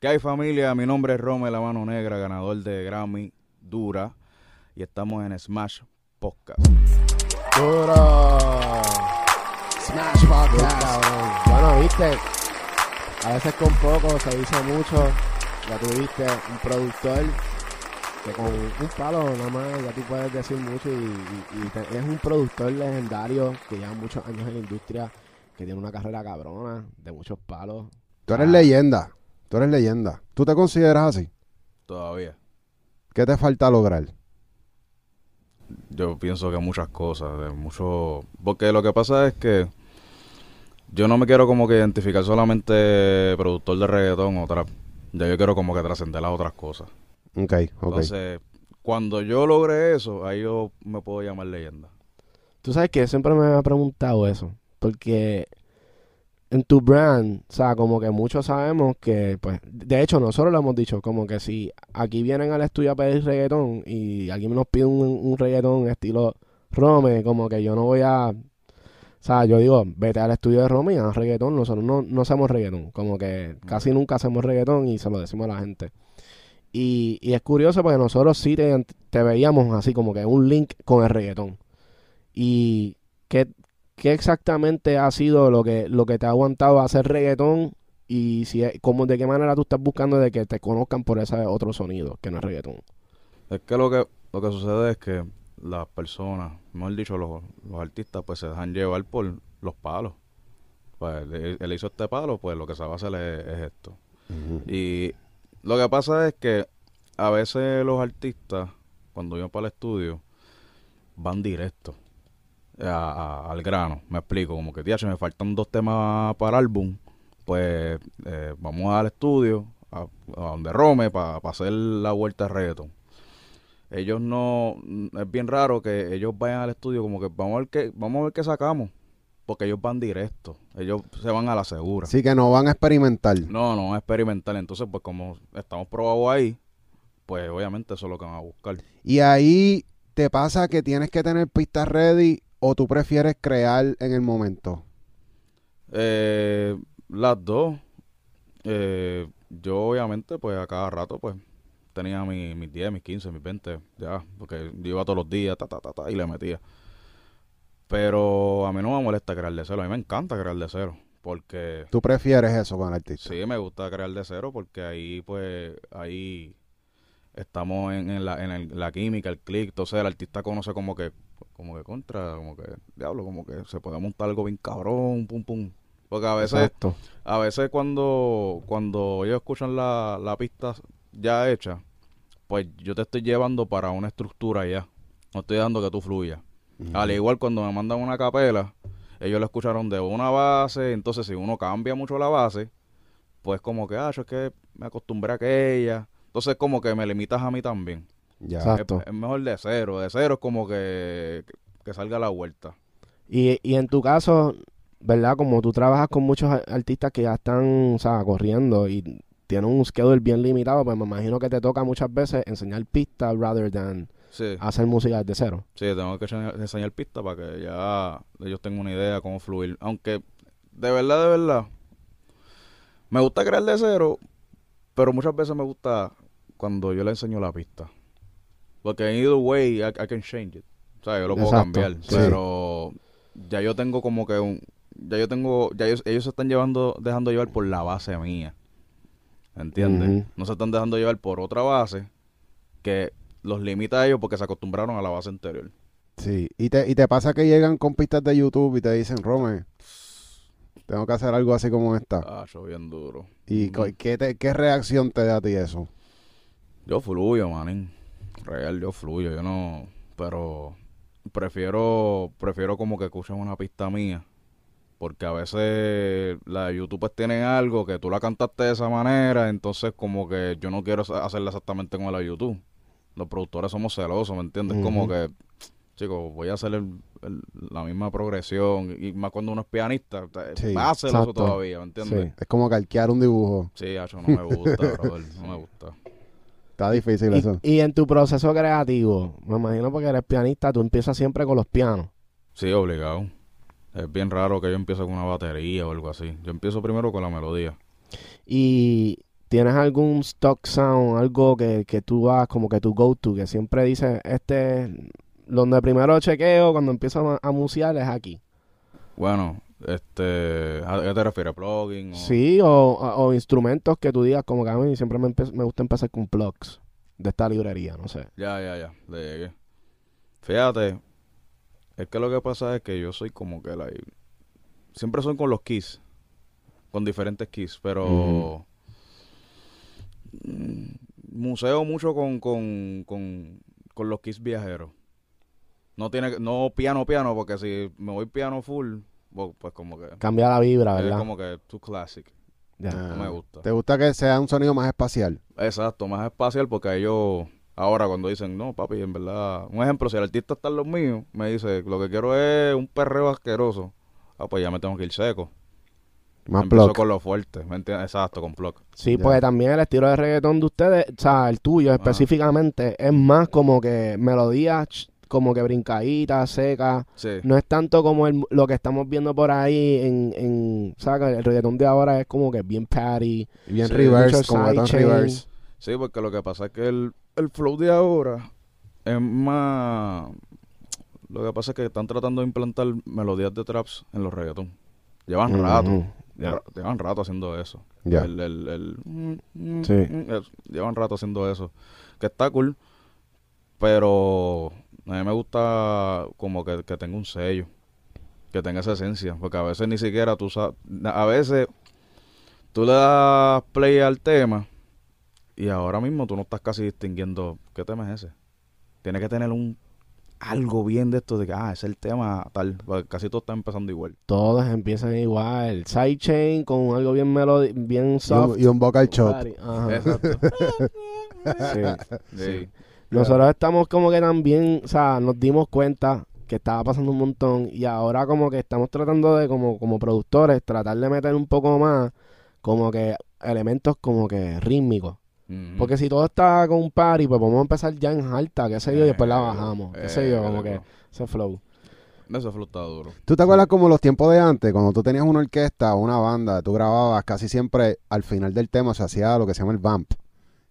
¿Qué hay familia? Mi nombre es Rome La Mano Negra, ganador de Grammy Dura. Y estamos en Smash Podcast. Duro. Smash Podcast. Bueno, viste, a veces con poco se dice mucho. Ya tuviste un productor que con un palo nada más ya tú puedes decir mucho y, y- y te- es un productor legendario que lleva muchos años en la industria, que tiene una carrera cabrona, de muchos palos. Tú eres Ah. leyenda. Tú eres leyenda. ¿Tú te consideras así? Todavía. ¿Qué te falta lograr? Yo pienso que muchas cosas, de mucho... Porque lo que pasa es que yo no me quiero como que identificar solamente productor de reggaetón o trap. Ya yo quiero como que trascender las otras cosas. Ok, ok. Entonces, cuando yo logre eso, ahí yo me puedo llamar leyenda. Tú sabes que siempre me he preguntado eso, porque en tu brand, o sea, como que muchos sabemos que, pues, de hecho nosotros lo hemos dicho, como que si aquí vienen al estudio a pedir reggaetón y alguien nos pide un, un reggaetón estilo Rome, como que yo no voy a, o sea, yo digo, vete al estudio de Rome y haz reggaetón, nosotros no, no hacemos reggaetón, como que casi nunca hacemos reggaetón y se lo decimos a la gente. Y, y es curioso porque nosotros sí te, te veíamos así como que un link con el reggaetón. ¿Y qué, qué exactamente ha sido lo que, lo que te ha aguantado hacer reggaetón? Y si es- cómo, de qué manera tú estás buscando de que te conozcan por ese otro sonido que no es reggaetón. Es que lo que lo que sucede es que las personas, mejor dicho, los, los artistas, pues se dejan llevar por los palos. Pues él, él hizo este palo, pues lo que se va a hacer es, es esto. Y lo que pasa es que a veces los artistas, cuando van para el estudio, van directo a- a- al grano. Me explico, como que, tía, me faltan dos temas para álbum, pues eh, vamos al estudio, a, a donde Rome, para hacer la vuelta de reggaeton. Ellos no, es bien raro que ellos vayan al estudio como que vamos a ver qué, vamos a ver qué sacamos, porque ellos van directo, ellos se van a la segura. Así que no van a experimentar. No, no, es experimental. Entonces, pues como estamos probados ahí, pues obviamente eso es lo que van a buscar. Y ahí te pasa que tienes que tener pistas ready o tú prefieres crear en el momento. Eh, las dos, eh, yo obviamente, pues a cada rato, pues tenía mi- mis 10, mis 15, mis 20, ya, porque yo iba todos los días, ta, ta, ta, ta, y le metía. Pero a mí no me molesta crear de cero, a mí me encanta crear de cero, porque Tú prefieres eso con el artista. Sí, me gusta crear de cero porque ahí, pues, ahí estamos en, en la, en el- la química, el click. Entonces el artista conoce como que, como que contra, como que, diablo, como que se puede montar algo bien cabrón, pum, pum. Porque a veces, Exacto. a veces cuando, cuando ellos escuchan la, la pista ya hecha, pues yo te estoy llevando para una estructura ya. No estoy dejando que tú fluyas. Al igual cuando me mandan una capela, ellos la escucharon de una base, entonces si uno cambia mucho la base, pues como que, ah, yo es que me acostumbré a aquella. Entonces como que me limitas a mí también. Ya. Exacto. Es, es mejor de cero, de cero es como que, que, salga la vuelta. Y, y en tu caso, ¿verdad? Como tú trabajas con muchos artistas que ya están, o sea, corriendo y tienen un schedule bien limitado, pues me imagino que te toca muchas veces enseñar pistas rather than Sí, hacer música desde cero. sí, tengo que enseñar, enseñar pista para que ya ellos tengan una idea de cómo fluir. Aunque, de verdad, de verdad, me gusta crear de cero, pero muchas veces me gusta cuando yo le enseño la pista. Porque en either way, I, I can change it. O sea, yo lo puedo Exacto, cambiar. sí. Pero ya yo tengo como que un... Ya yo tengo... Ya ellos, ellos se están llevando, dejando llevar por la base mía. ¿Entiendes? Ujú. No se están dejando llevar por otra base que los limita a ellos porque se acostumbraron a la base anterior. Sí. Y te, y te pasa que llegan con pistas de YouTube y te dicen, Rome, tengo que hacer algo así como esta. Ah, yo bien duro. ¿Y co- qué, te- qué reacción te da a ti eso? Yo fluyo, manín. Real, yo fluyo. Yo no... Pero prefiero prefiero como que escuchen una pista mía. Porque a veces la de YouTube pues tienen algo que tú la cantaste de esa manera, entonces como que yo no quiero hacerla exactamente como la de YouTube. Los productores somos celosos, ¿me entiendes? Como Ujú. que, chicos, voy a hacer el- el- la misma progresión. Y más cuando uno es pianista, Sí, más celoso exacto. todavía, ¿me entiendes? Sí. Es como calquear un dibujo. Sí, hacho, no me gusta, brother, no me gusta. Está difícil eso. Y, y en tu proceso creativo, me imagino porque eres pianista, tú empiezas siempre con los pianos. Sí, obligado. Es bien raro que yo empiece con una batería o algo así. Yo empiezo primero con la melodía. Y ¿tienes algún stock sound, algo que, que tú vas como que tu go-to, que siempre dices, este, donde primero chequeo cuando empiezo a, a musear es aquí? Bueno, este, ¿a qué te refieres? ¿Plugin? O... Sí, o, o- instrumentos que tú digas, como que a mí siempre me, me gusta empezar con plugs de esta librería, no sé. Ya, ya, ya, le llegué. Fíjate, es que lo que pasa es que yo soy como que la... Siempre son con los keys, con diferentes keys, pero... Mm, museo mucho con, con, con, con los keys viajeros. No tiene, no piano, piano, porque si me voy piano full, pues como que... Cambia la vibra, Es ¿verdad? como que too classic, Ya. No me gusta. ¿Te gusta que sea un sonido más espacial? Exacto, más espacial porque ellos ahora cuando dicen, no, papi, en verdad, un ejemplo, si el artista está en los míos, me dice, lo que quiero es un perreo asqueroso, ah, pues ya me tengo que ir seco. Más Empiezo block. con lo fuerte, ¿me entiendes? Exacto, con block. Sí, Ya. porque también el estilo de reggaetón de ustedes, o sea, el tuyo específicamente, es más como que melodías como que brincaditas, secas. Sí, No es tanto como el- lo que estamos viendo por ahí en, en ¿sabes? El reggaetón de ahora es como que bien patty. Bien Sí, reverse, como tan reverse. sí, porque lo que pasa es que el, el flow de ahora es más... Lo que pasa es que están tratando de implantar melodías de traps en los reggaetón. Llevan rato, llevan rato haciendo eso. Ya. El, el, el- Sí. llevan rato haciendo eso. Que está cool. Pero a mí me gusta como que, que tenga un sello. Que tenga esa esencia. Porque a veces ni siquiera tú sabes. A veces tú le das play al tema. Y ahora mismo tú no estás casi distinguiendo qué tema es ese. Tiene que tener un algo bien de esto de que, ah, ese es el tema tal. Porque casi todo está empezando igual. Todos empiezan igual. Sidechain con algo bien melodi bien Y soft. un, y un vocal chop. Ajá. Exacto. Sí. Sí. Nosotros estamos como que también, o sea, nos dimos cuenta que estaba pasando un montón y ahora como que estamos tratando de, como, como productores, tratar de meter un poco más como que elementos como que rítmicos. Porque si todo está con un party, pues podemos empezar ya en alta, qué sé yo, y después la Eh, bajamos, qué eh, sé yo, como que ese flow. Ese flow está duro. ¿Tú te acuerdas como los tiempos de antes, cuando tú tenías una orquesta o una banda, tú grababas casi siempre al final del tema se hacía lo que se llama el vamp,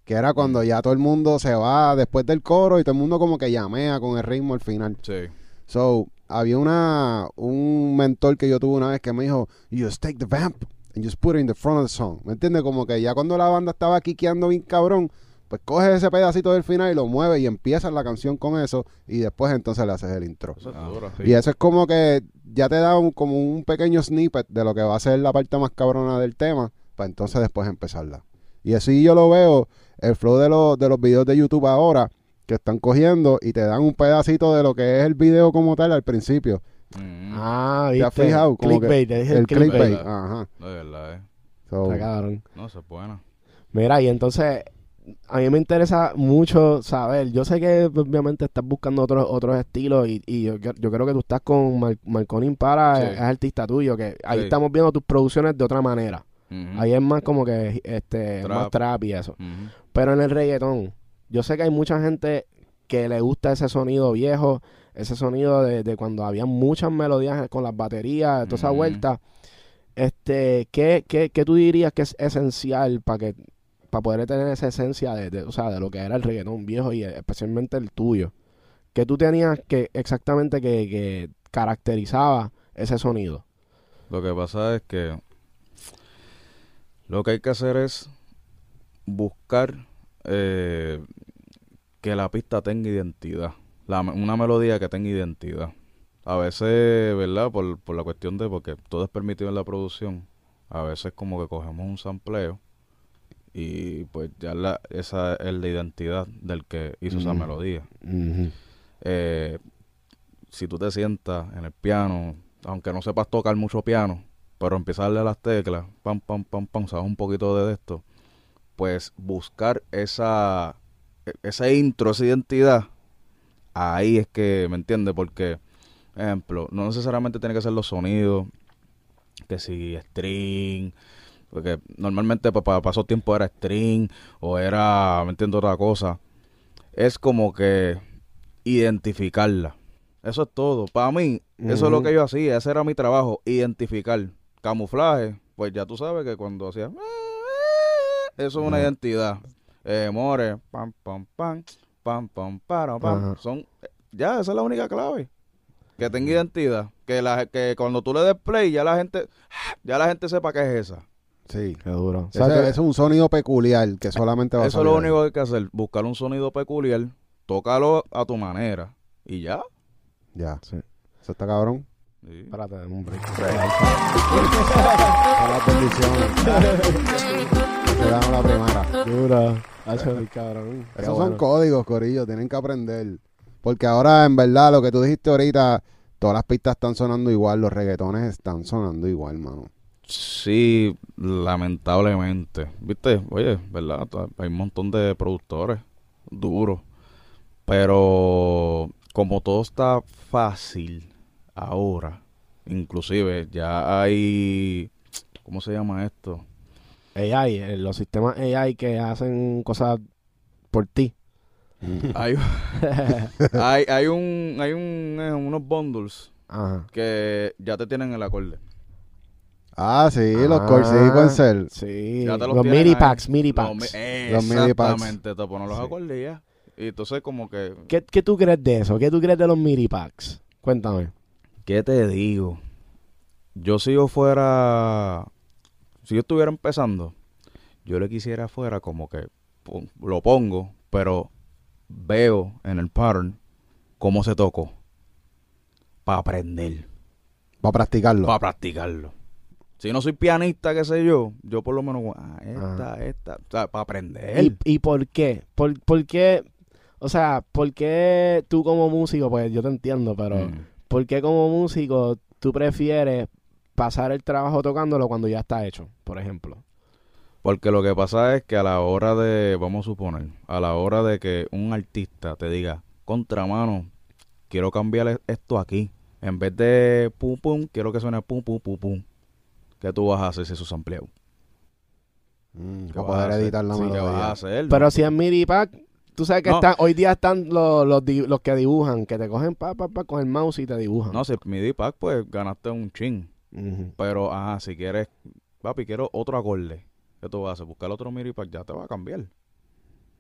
que era cuando ya todo el mundo se va después del coro y todo el mundo como que llamea con el ritmo al final. Sí. So, había una un mentor que yo tuve una vez que me dijo, you just take the vamp and just put it in the front of the song. ¿Me entiendes? Como que ya cuando la banda estaba quiqueando bien cabrón, pues coges ese pedacito del final y lo mueves y empiezas la canción con eso y después entonces le haces el intro. Eso es Ah. duro. Y eso es como que ya te da un- como un pequeño snippet de lo que va a ser la parte más cabrona del tema, para entonces después empezarla. Y así yo lo veo, el flow de los, de los videos de YouTube ahora, que están cogiendo y te dan un pedacito de lo que es el video como tal al principio. Ujú. Ah, ¿Te has viste. fijado? Como que clickbait, te dije el, El clickbait. clickbait. Ajá. De verdad, eh. So. No, eso es buena. Mira, y entonces a mí me interesa mucho saber. Yo sé que obviamente estás buscando otros otros estilos y, y yo, yo creo que tú estás con Mar Marconi Impara, Sí. es, es artista tuyo, que ahí Sí. estamos viendo tus producciones de otra manera. Ahí es más como que este Trap. más trap y eso. Pero en el reggaetón, yo sé que hay mucha gente que le gusta ese sonido viejo, ese sonido de, de cuando había muchas melodías con las baterías, toda esa vuelta. Este, ¿qué, qué, qué tú dirías que es esencial para que para poder tener esa esencia de, de, o sea, de lo que era el reggaetón viejo y especialmente el tuyo? ¿Qué tú tenías que exactamente que, que caracterizaba ese sonido? Lo que pasa es que lo que hay que hacer es buscar eh, que la pista tenga identidad. La- una melodía que tenga identidad. A veces, ¿verdad? Por, por la cuestión de, porque todo es permitido en la producción, a veces como que cogemos un sampleo y pues ya la, esa es la identidad del que hizo esa melodía. Eh, si tú te sientas en el piano, aunque no sepas tocar mucho piano, pero empiezas a las teclas, pam, pam, pam, pam, sabes un poquito de esto, pues buscar esa, e- ese intro, esa identidad, ahí es que, ¿me entiendes? Porque, ejemplo, no necesariamente tiene que ser los sonidos, que si string, porque normalmente para esos tiempos era string o era, ¿me entiendes? Otra cosa. Es como que identificarla. Eso es todo. Para mí, eso es lo que yo hacía. Ese era mi trabajo, identificar. Camuflaje, pues ya tú sabes que cuando hacía... Eso es una identidad. Eh, more, pam, pam, pam, pam, pam, para, pam. Ajá. Son, ya, esa es la única clave. Que tenga identidad. Que, la, que cuando tú le des play, ya la gente, ya la gente sepa que es esa. Sí. Qué duro. O Ese, que- es un sonido peculiar que solamente va a Eso es lo único que hay que hacer. Buscar un sonido peculiar, tócalo a tu manera. Y ya. Ya. Sí. Eso está cabrón. Sí. Espérate, un break. Las bendiciones. Te damos la primera. Cabrón. Qué Esos bueno. son códigos, Corillo, tienen que aprender. Porque ahora, en verdad, lo que tú dijiste ahorita, todas las pistas están sonando igual, los reggaetones están sonando igual, mano. Sí, lamentablemente. Viste, oye, ¿verdad? Hay un montón de productores duros. Pero como todo está fácil ahora, inclusive ya hay, ¿cómo se llama esto? AI, eh, los sistemas AI que hacen cosas por ti. Hay, hay, hay un, hay un, eh, unos bundles Ajá. que ya te tienen el acorde. Ah, sí, los Ah. core. Sí. Ya te los los MIDI ahí. packs, Los packs. Los MIDI packs. Exactamente, te ponen los Sí. acordes y ya. Y entonces como que ¿Qué, ¿Qué tú crees de eso? ¿Qué tú crees de los MIDI packs? Cuéntame. ¿Qué te digo? Yo si yo fuera, si yo estuviera empezando, yo le quisiera fuera como que lo pongo, pero veo en el pattern cómo se tocó para aprender, Para practicarlo. para practicarlo. Si no soy pianista, qué sé yo, yo por lo menos, ah, esta, esta, o sea, para aprender. ¿Y, y por qué? ¿Por, por qué? O sea, ¿por qué tú como músico, pues yo te entiendo, pero Mm. ¿Por qué como músico tú prefieres pasar el trabajo tocándolo cuando ya está hecho, por ejemplo? Porque lo que pasa es que a la hora de, vamos a suponer, a la hora de que un artista te diga, contramano, quiero cambiar e- esto aquí. En vez de pum pum, quiero que suene pum pum pum pum. ¿Qué tú vas a hacer si eso es ampliado? Mm, ¿Qué para vas a hacer? editar la Sí, ¿qué vas a hacer? Pero si es MIDI pack, tú sabes que No. están, hoy día están los, los, que dibujan, que te cogen pa, pa, pa, con el mouse y te dibujan. No, si es MIDI pack, pues ganaste un chin. Pero, ajá, si quieres, papi, quiero otro acorde. ¿Qué tú vas a hacer? Buscar otro MIDI pack, ya te va a cambiar.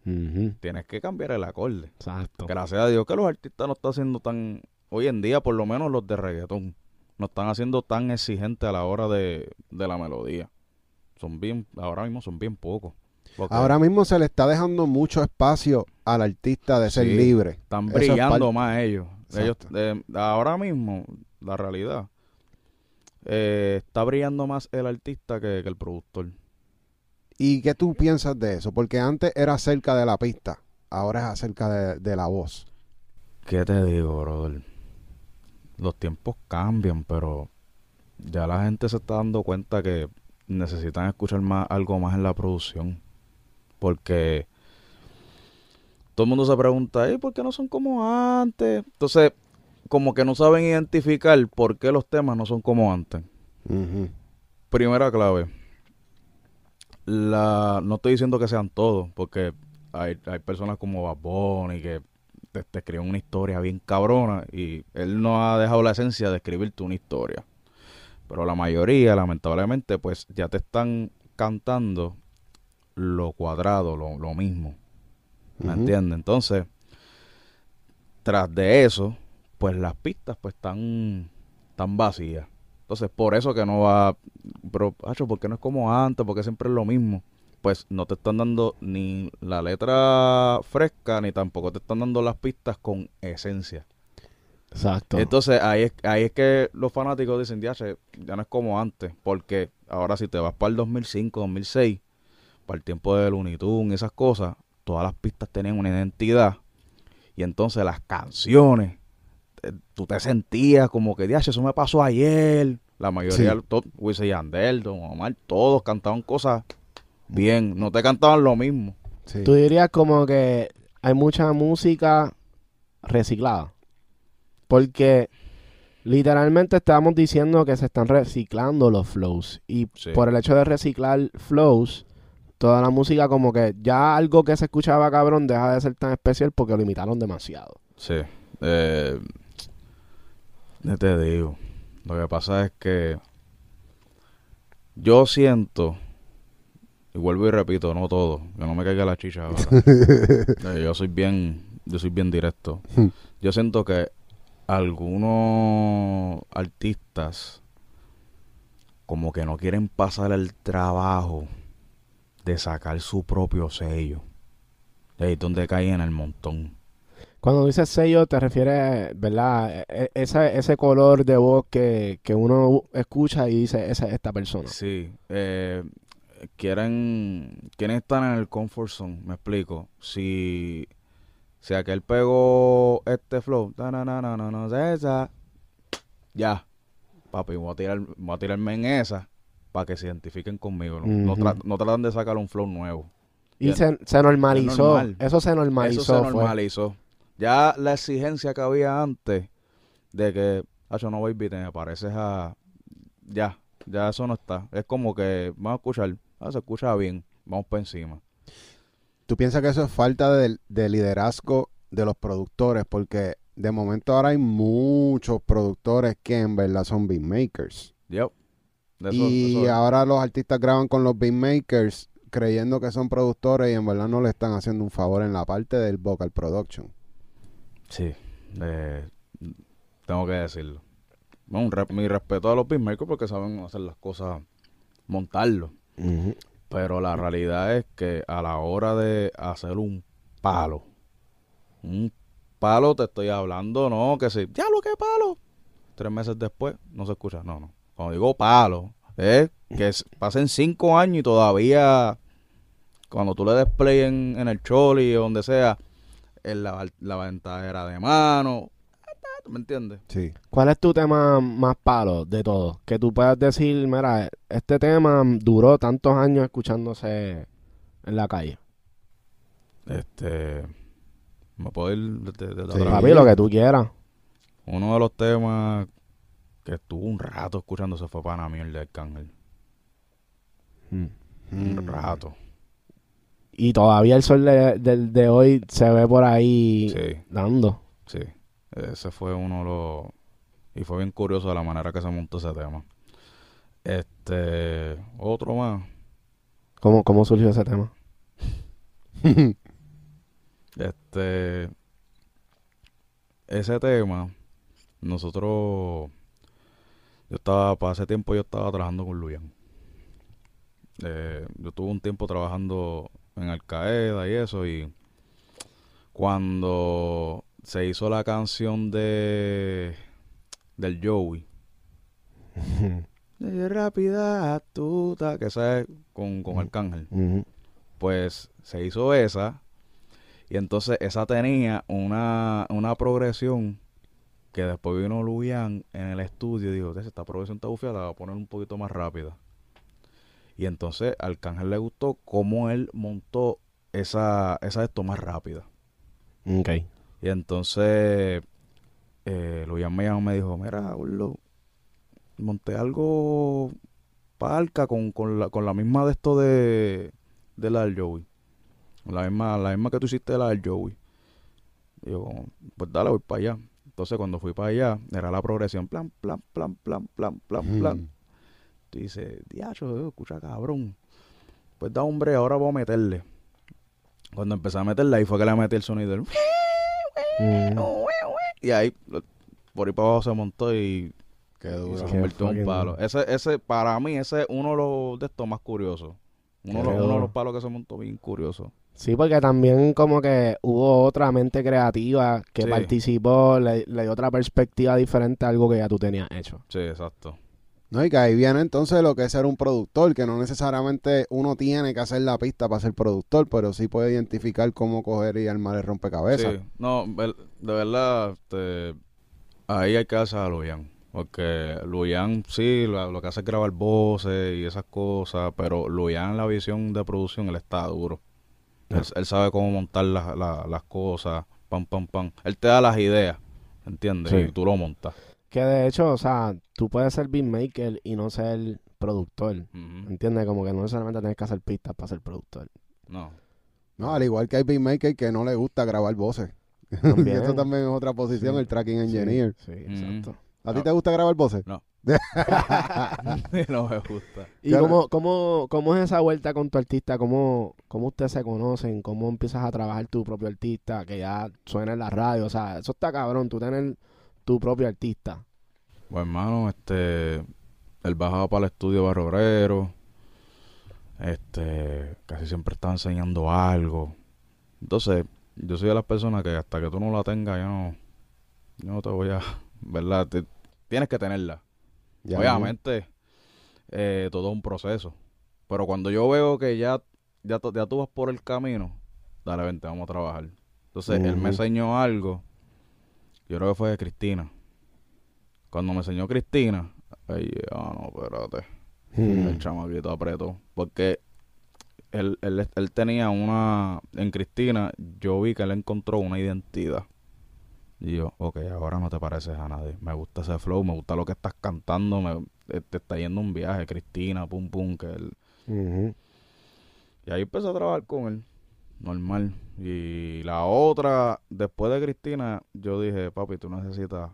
Ujú. Tienes que cambiar el acorde. Exacto. Gracias a Dios que los artistas no están haciendo tan, hoy en día por lo menos los de reggaetón, no están haciendo tan exigentes a la hora de, de la melodía. Son bien, ahora mismo son bien pocos. Ahora mismo se le está dejando mucho espacio al artista de ser Sí. libre. están eso brillando más ellos. eh, ahora mismo, la realidad, eh, está brillando más el artista que, que el productor. ¿Y qué tú piensas de eso? Porque antes era acerca de la pista, ahora es acerca de, de la voz. ¿Qué te digo, brother? Los tiempos cambian, pero ya la gente se está dando cuenta que necesitan escuchar más algo más en la producción. Porque todo el mundo se pregunta, ¿y por qué no son como antes? Entonces, como que no saben identificar por qué los temas no son como antes. Primera clave. La, no estoy diciendo que sean todos, porque hay, hay personas como Bad Bunny que te, te escriben una historia bien cabrona y él no ha dejado la esencia de escribirte una historia. Pero la mayoría, lamentablemente, pues ya te están cantando lo cuadrado, lo, lo mismo. ¿Me entiendes? Entonces, tras de eso, pues las pistas pues están, están vacías. Entonces, por eso que no va, pero, hacho, porque no es como antes, porque siempre es lo mismo. Pues no te están dando ni la letra fresca, ni tampoco te están dando las pistas con esencia. Exacto. Entonces, ahí es, ahí es que los fanáticos dicen, ya, ya no es como antes, porque ahora si te vas para el 2005, 2006, para el tiempo de Looney Tunes y esas cosas, todas las pistas tenían una identidad. Y entonces las canciones, eh, tú te sentías como que, ya, eso me pasó ayer. La mayoría, Sí. to- Wisin y Yandel, Don Omar, todos cantaban cosas bien, no te cantaban lo mismo. Sí. Tú dirías como que hay mucha música reciclada. Porque literalmente estábamos diciendo que se están reciclando los flows. Y Sí. por el hecho de reciclar flows, toda la música como que ya algo que se escuchaba cabrón deja de ser tan especial porque lo imitaron demasiado. Sí. Eh, ¿qué te digo? Lo que pasa es que yo siento, y vuelvo y repito, no todo, que no me caiga la chicha ahora. Eh, yo soy bien, yo soy bien directo. Hmm. Yo siento que algunos artistas como que no quieren pasar el trabajo de sacar su propio sello. Ahí es donde caen en el montón. Cuando dices sello, te refieres, ¿verdad? E- e- Ese, ese color de voz que, que uno escucha y dice, esa es esta persona. Sí, eh, quieren, quieren estar en el comfort zone, me explico. Si, si aquel pegó este flow, na, na, na, na, na, no sé esa, ya, papi, voy a, tirar, voy a tirarme en esa para que se identifiquen conmigo. No, no, Ujú. tra- no tratan de sacar un flow nuevo. Y se, se normalizó. Es normal. Eso se normalizó. Eso se fue. normalizó. Ya la exigencia que había antes de que, yo no baby, te me pareces a... Ya, ya eso no está. Es como que, vamos a escuchar, ah, se escucha bien, vamos para encima. ¿Tú piensas que eso es falta de, de liderazgo de los productores? Porque de momento ahora hay muchos productores que en verdad son beatmakers. Yep. Eso- y eso es. ahora los artistas graban con los beatmakers creyendo que son productores y en verdad no le están haciendo un favor en la parte del vocal production. Sí, eh, tengo que decirlo. No, un re- mi respeto a los beatmakers porque saben hacer las cosas, montarlo. Pero la realidad es que a la hora de hacer un palo, un palo te estoy hablando, no, que si, ya lo que palo. Tres meses después no se escucha, no, no. Cuando digo palo, es que pasen cinco años y todavía, cuando tú le des play en, en el choli o donde sea, en la, la ventajera de mano, ¿me entiendes? Sí. ¿Cuál es tu tema más palo de todos? Que tú puedas decir, mira, este tema duró tantos años escuchándose en la calle. Este, me puedo ir desde, desde Sí. atrás? Papi, lo que tú quieras. Uno de los temas que estuvo un rato escuchándose fue Pana Miel de Arcángel. Un Mm. rato. Y todavía el sol de, de hoy se ve por ahí Sí, dando. sí. Ese fue uno de los... Y fue bien curioso de la manera que se montó ese tema. Este... Otro más. ¿Cómo, cómo surgió ese tema? Este... Ese tema... Nosotros... Yo estaba... Para ese tiempo yo estaba trabajando con Luyan. Eh, yo tuve un tiempo trabajando en Al Qaeda y eso y cuando se hizo la canción de del Joey. De rápida astuta que esa es con, con Arcángel. Pues se hizo esa y entonces esa tenía una, una progresión que después vino Luyan en el estudio y dijo, esta progresión está bufiada, la voy a poner un poquito más rápida. Y entonces al Arcángel le gustó cómo él montó esa, esa de esto más rápida. Ok. Y entonces eh, Luyan me llamó y me dijo, mira, Urlo, monté algo palca con, con, la, con la misma de esto de, de la del Joey. La misma, la misma que tú hiciste de la del Joey. Y yo, pues dale, voy para allá. Entonces cuando fui para allá, era la progresión, plan, plan, plan, plan, plan, plan, plan. Mm. Tú dices, diacho, escucha cabrón. Pues da hombre, ahora voy a meterle. Cuando empecé a meterle, ahí fue que le metí el sonido. Ujú. Y ahí, por ahí para abajo se montó y, Qué se convirtió en un palo. duro. Ese, ese, para mí, ese es uno de los de estos más curiosos. Uno, de los- uno de los palos que se montó bien curioso. Sí, porque también como que hubo otra mente creativa que Sí. participó, le, le dio otra perspectiva diferente a algo que ya tú tenías hecho. Sí, exacto. No, y que ahí viene entonces lo que es ser un productor, que no necesariamente uno tiene que hacer la pista para ser productor, pero sí puede identificar cómo coger y armar el rompecabezas. Sí, no, de verdad, este, ahí hay que darse a Luyan. Porque Luyan, sí, lo, lo que hace es grabar voces y esas cosas, pero Luyan en la visión de producción, él está duro. Él, él sabe cómo montar las, la- las cosas, pam, pam, pam. Él te da las ideas, ¿entiendes? Sí. Y tú lo montas. Que de hecho, o sea, tú puedes ser beatmaker y no ser productor. Ujú. ¿Entiendes? Como que no necesariamente tienes que hacer pistas para ser productor. No. No, al igual que hay beatmaker que no le gusta grabar voces. También. Eso también es otra posición, Sí. el tracking engineer. Sí, Mm. exacto. ¿A ti te gusta grabar voces? No. no me gusta. ¿Y Claro. cómo, cómo, cómo es esa vuelta con tu artista? ¿Cómo, ¿Cómo ustedes se conocen? ¿Cómo empiezas a trabajar tu propio artista? Que ya suena en la radio. O sea, eso está cabrón, tú tener tu propio artista. Pues hermano, este, él bajaba para el estudio Barrio Obrero, este, casi siempre estaba enseñando algo. Entonces, yo soy de las personas que hasta que tú no la tengas, yo no, yo no te voy a, ¿verdad? Te- tienes que tenerla. Ya, Obviamente, eh, todo es un proceso. Pero cuando yo veo que ya, ya, ya tú vas por el camino, dale, vente, vamos a trabajar. Entonces, él me enseñó algo, yo creo que fue de Cristina. Cuando me enseñó Cristina, ay, ah, no, espérate, Mm. el chamaquito apretó. Porque él, él, él tenía una, en Cristina, yo vi que él encontró una identidad. Y yo, ok, ahora no te pareces a nadie. Me gusta ese flow, me gusta lo que estás cantando, me, te está yendo un viaje, Cristina, pum, pum, que él... Y ahí empecé a trabajar con él, normal. Y la otra, después de Cristina, yo dije, papi, tú necesitas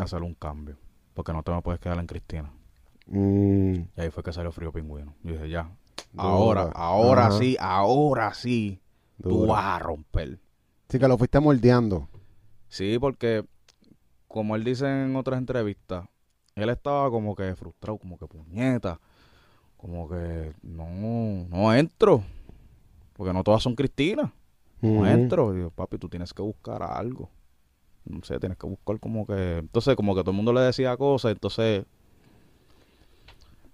hacer un cambio, porque no te me puedes quedar en Cristina. Mm. Y ahí fue que salió Frío Pingüino. Yo dije, ya, Dura. ahora, ahora Ajá. sí, ahora sí, tú vas a romper. Sí, que lo fuiste moldeando. Sí, porque como él dice en otras entrevistas, él estaba como que frustrado, como que puñeta, como que no, no entro, porque no todas son Cristina, no entro. Y yo, papi, tú tienes que buscar algo. No sé, tienes que buscar como que... Entonces, como que todo el mundo le decía cosas, entonces...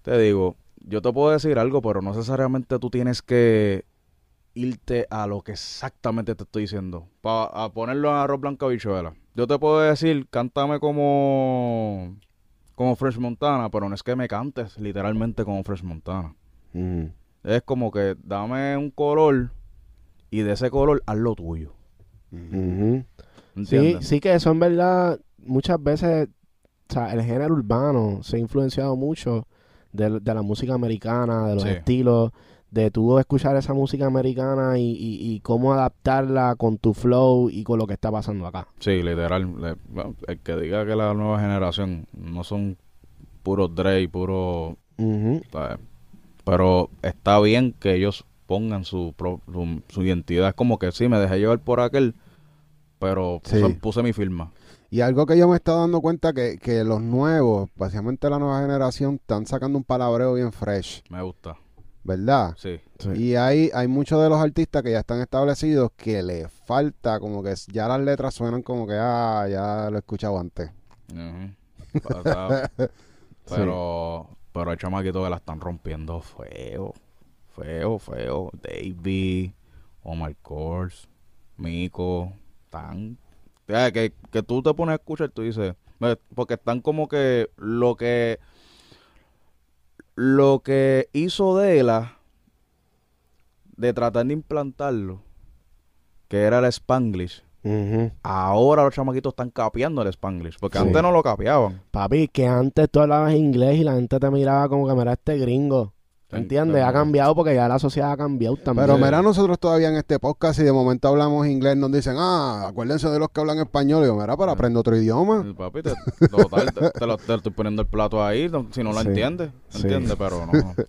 Te digo, yo te puedo decir algo, pero no necesariamente tú tienes que irte a lo que exactamente te estoy diciendo. Para ponerlo en arroz blanca bichuela. Yo te puedo decir, cántame como... Como Fresh Montana, pero no es que me cantes literalmente como Fresh Montana. Ujú. Es como que dame un color y de ese color haz lo tuyo. Ujú. Sí, sí que eso en verdad muchas veces, o sea, el género urbano se ha influenciado mucho de, de la música americana, de los Sí. estilos, de tú escuchar esa música americana y, y, y cómo adaptarla con tu flow y con lo que está pasando acá. Sí, literal. le- bueno, el que diga que la nueva generación no son puros Dre y puro... ¿sabes? Pero está bien que ellos pongan su, pro- su, su identidad. Es como que sí, me dejé llevar por aquel, pero puse, Sí. puse mi firma. Y algo que yo me he estado dando cuenta que, que los nuevos, básicamente la nueva generación, están sacando un palabreo bien fresh, Me gusta. ¿Verdad? Sí. Sí. Y hay, hay muchos de los artistas que ya están establecidos que le falta, como que ya las letras suenan como que, ah, ya lo he escuchado antes. Pa- está- pero, pero hay chamaquitos que la están rompiendo feo. Feo, feo. Davey, Omar Kors, Mico, tan... O sea, que, que tú te pones a escuchar, tú dices... Porque están como que lo que... Lo que hizo Dela de tratar de implantarlo, que era el Spanglish, ahora los chamaquitos están capeando el Spanglish, porque Sí. antes no lo capeaban. Papi, que antes tú hablabas inglés y la gente te miraba como que mira este gringo. ¿Entiendes? Ha cambiado porque ya la sociedad ha cambiado también. Pero mira, nosotros todavía en este podcast y de momento hablamos inglés, nos dicen, ah, acuérdense de los que hablan español. Y yo, mira, para aprender otro idioma. Papi, te, total, te, te lo, te estoy poniendo el plato ahí, si no lo Sí. entiendes, Sí. ¿entiendes? Pero no.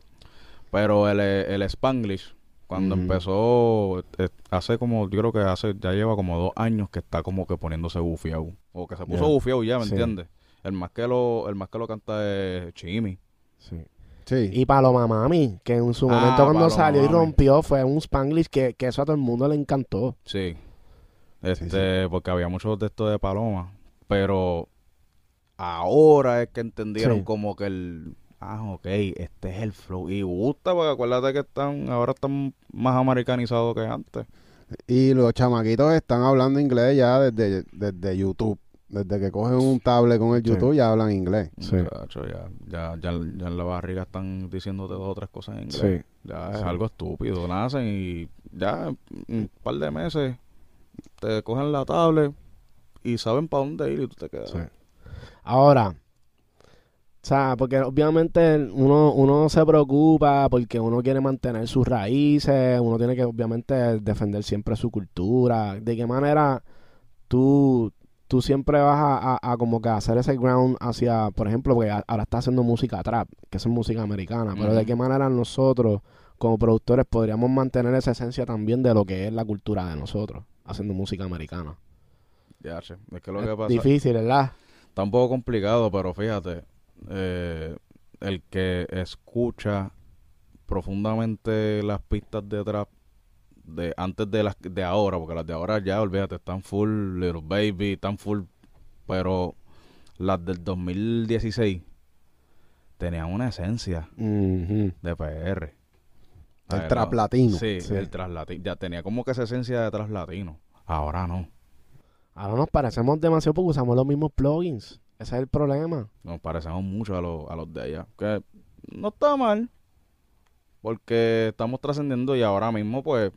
Pero el, el Spanglish, cuando empezó, eh, hace como, yo creo que hace, ya lleva como dos años que está como que poniéndose bufiado. O que se puso Ya. bufiado ya, ¿me Sí. entiendes? El más que lo, el más que lo canta es Chimi. Sí. Sí. Y Paloma Mami, que en su Ah, momento cuando Paloma salió y Mami. rompió fue un Spanglish que, que eso a todo el mundo le encantó. Sí. Este, porque había muchos de estos de Paloma. Pero ahora es que entendieron como que el. Ah, ok, este es el flow. Y gusta, porque acuérdate que están, ahora están más americanizados que antes. Y los chamaquitos están hablando inglés ya desde, desde YouTube. Desde que cogen un tablet con el Sí. YouTube ya hablan inglés. Sí. Muchacho, ya, ya, ya, ya en la barriga están diciéndote dos o tres cosas en inglés. Ya es Sí. algo estúpido. Nacen y ya en un par de meses te cogen la tablet y saben para dónde ir y tú te quedas. Sí. Ahora, o sea, porque obviamente uno, uno se preocupa porque uno quiere mantener sus raíces, uno tiene que obviamente defender siempre su cultura. ¿De qué manera tú tú siempre vas a, a- a como que hacer ese ground hacia, por ejemplo, porque a- ahora está haciendo música trap, que es música americana, pero de qué manera nosotros como productores podríamos mantener esa esencia también de lo que es la cultura de nosotros, haciendo música americana. Ya, es que lo Es que pasa difícil, ¿verdad? está un poco complicado, pero fíjate, eh, el que escucha profundamente las pistas de trap de antes de las de ahora, porque las de ahora ya, olvídate, están full Little Baby, están full, pero las del 2016 tenían una esencia de PR. El Ay, trap no. latino. Sí, Sí. el tras latino. Ya tenía como que esa esencia de tras latino. Ahora no. Ahora nos parecemos demasiado porque usamos los mismos plugins. Ese es el problema. Nos parecemos mucho a, los a los de allá. Que no está mal. Porque estamos trascendiendo y ahora mismo, pues,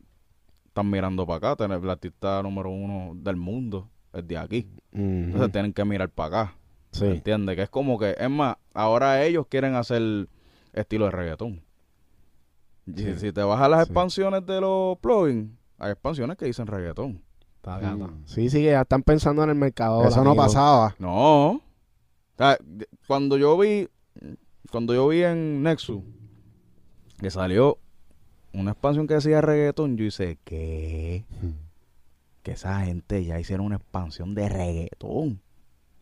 están mirando para acá. Tener el artista número uno del mundo es de aquí. Ujú. Entonces tienen que mirar para acá. Sí. ¿Entiendes? Que es como que, es más, ahora ellos quieren hacer estilo de reggaetón. Sí. Si te vas a las Sí. expansiones de los plugins, hay expansiones que dicen reggaetón. Está gata. Mm. Sí, sí, que ya están pensando en el mercado. Eso no pasaba. No. O sea, cuando yo vi, cuando yo vi en Nexus que salió una expansión que decía reggaetón, yo hice, ¿qué? Que esa gente ya hicieron una expansión de reggaetón.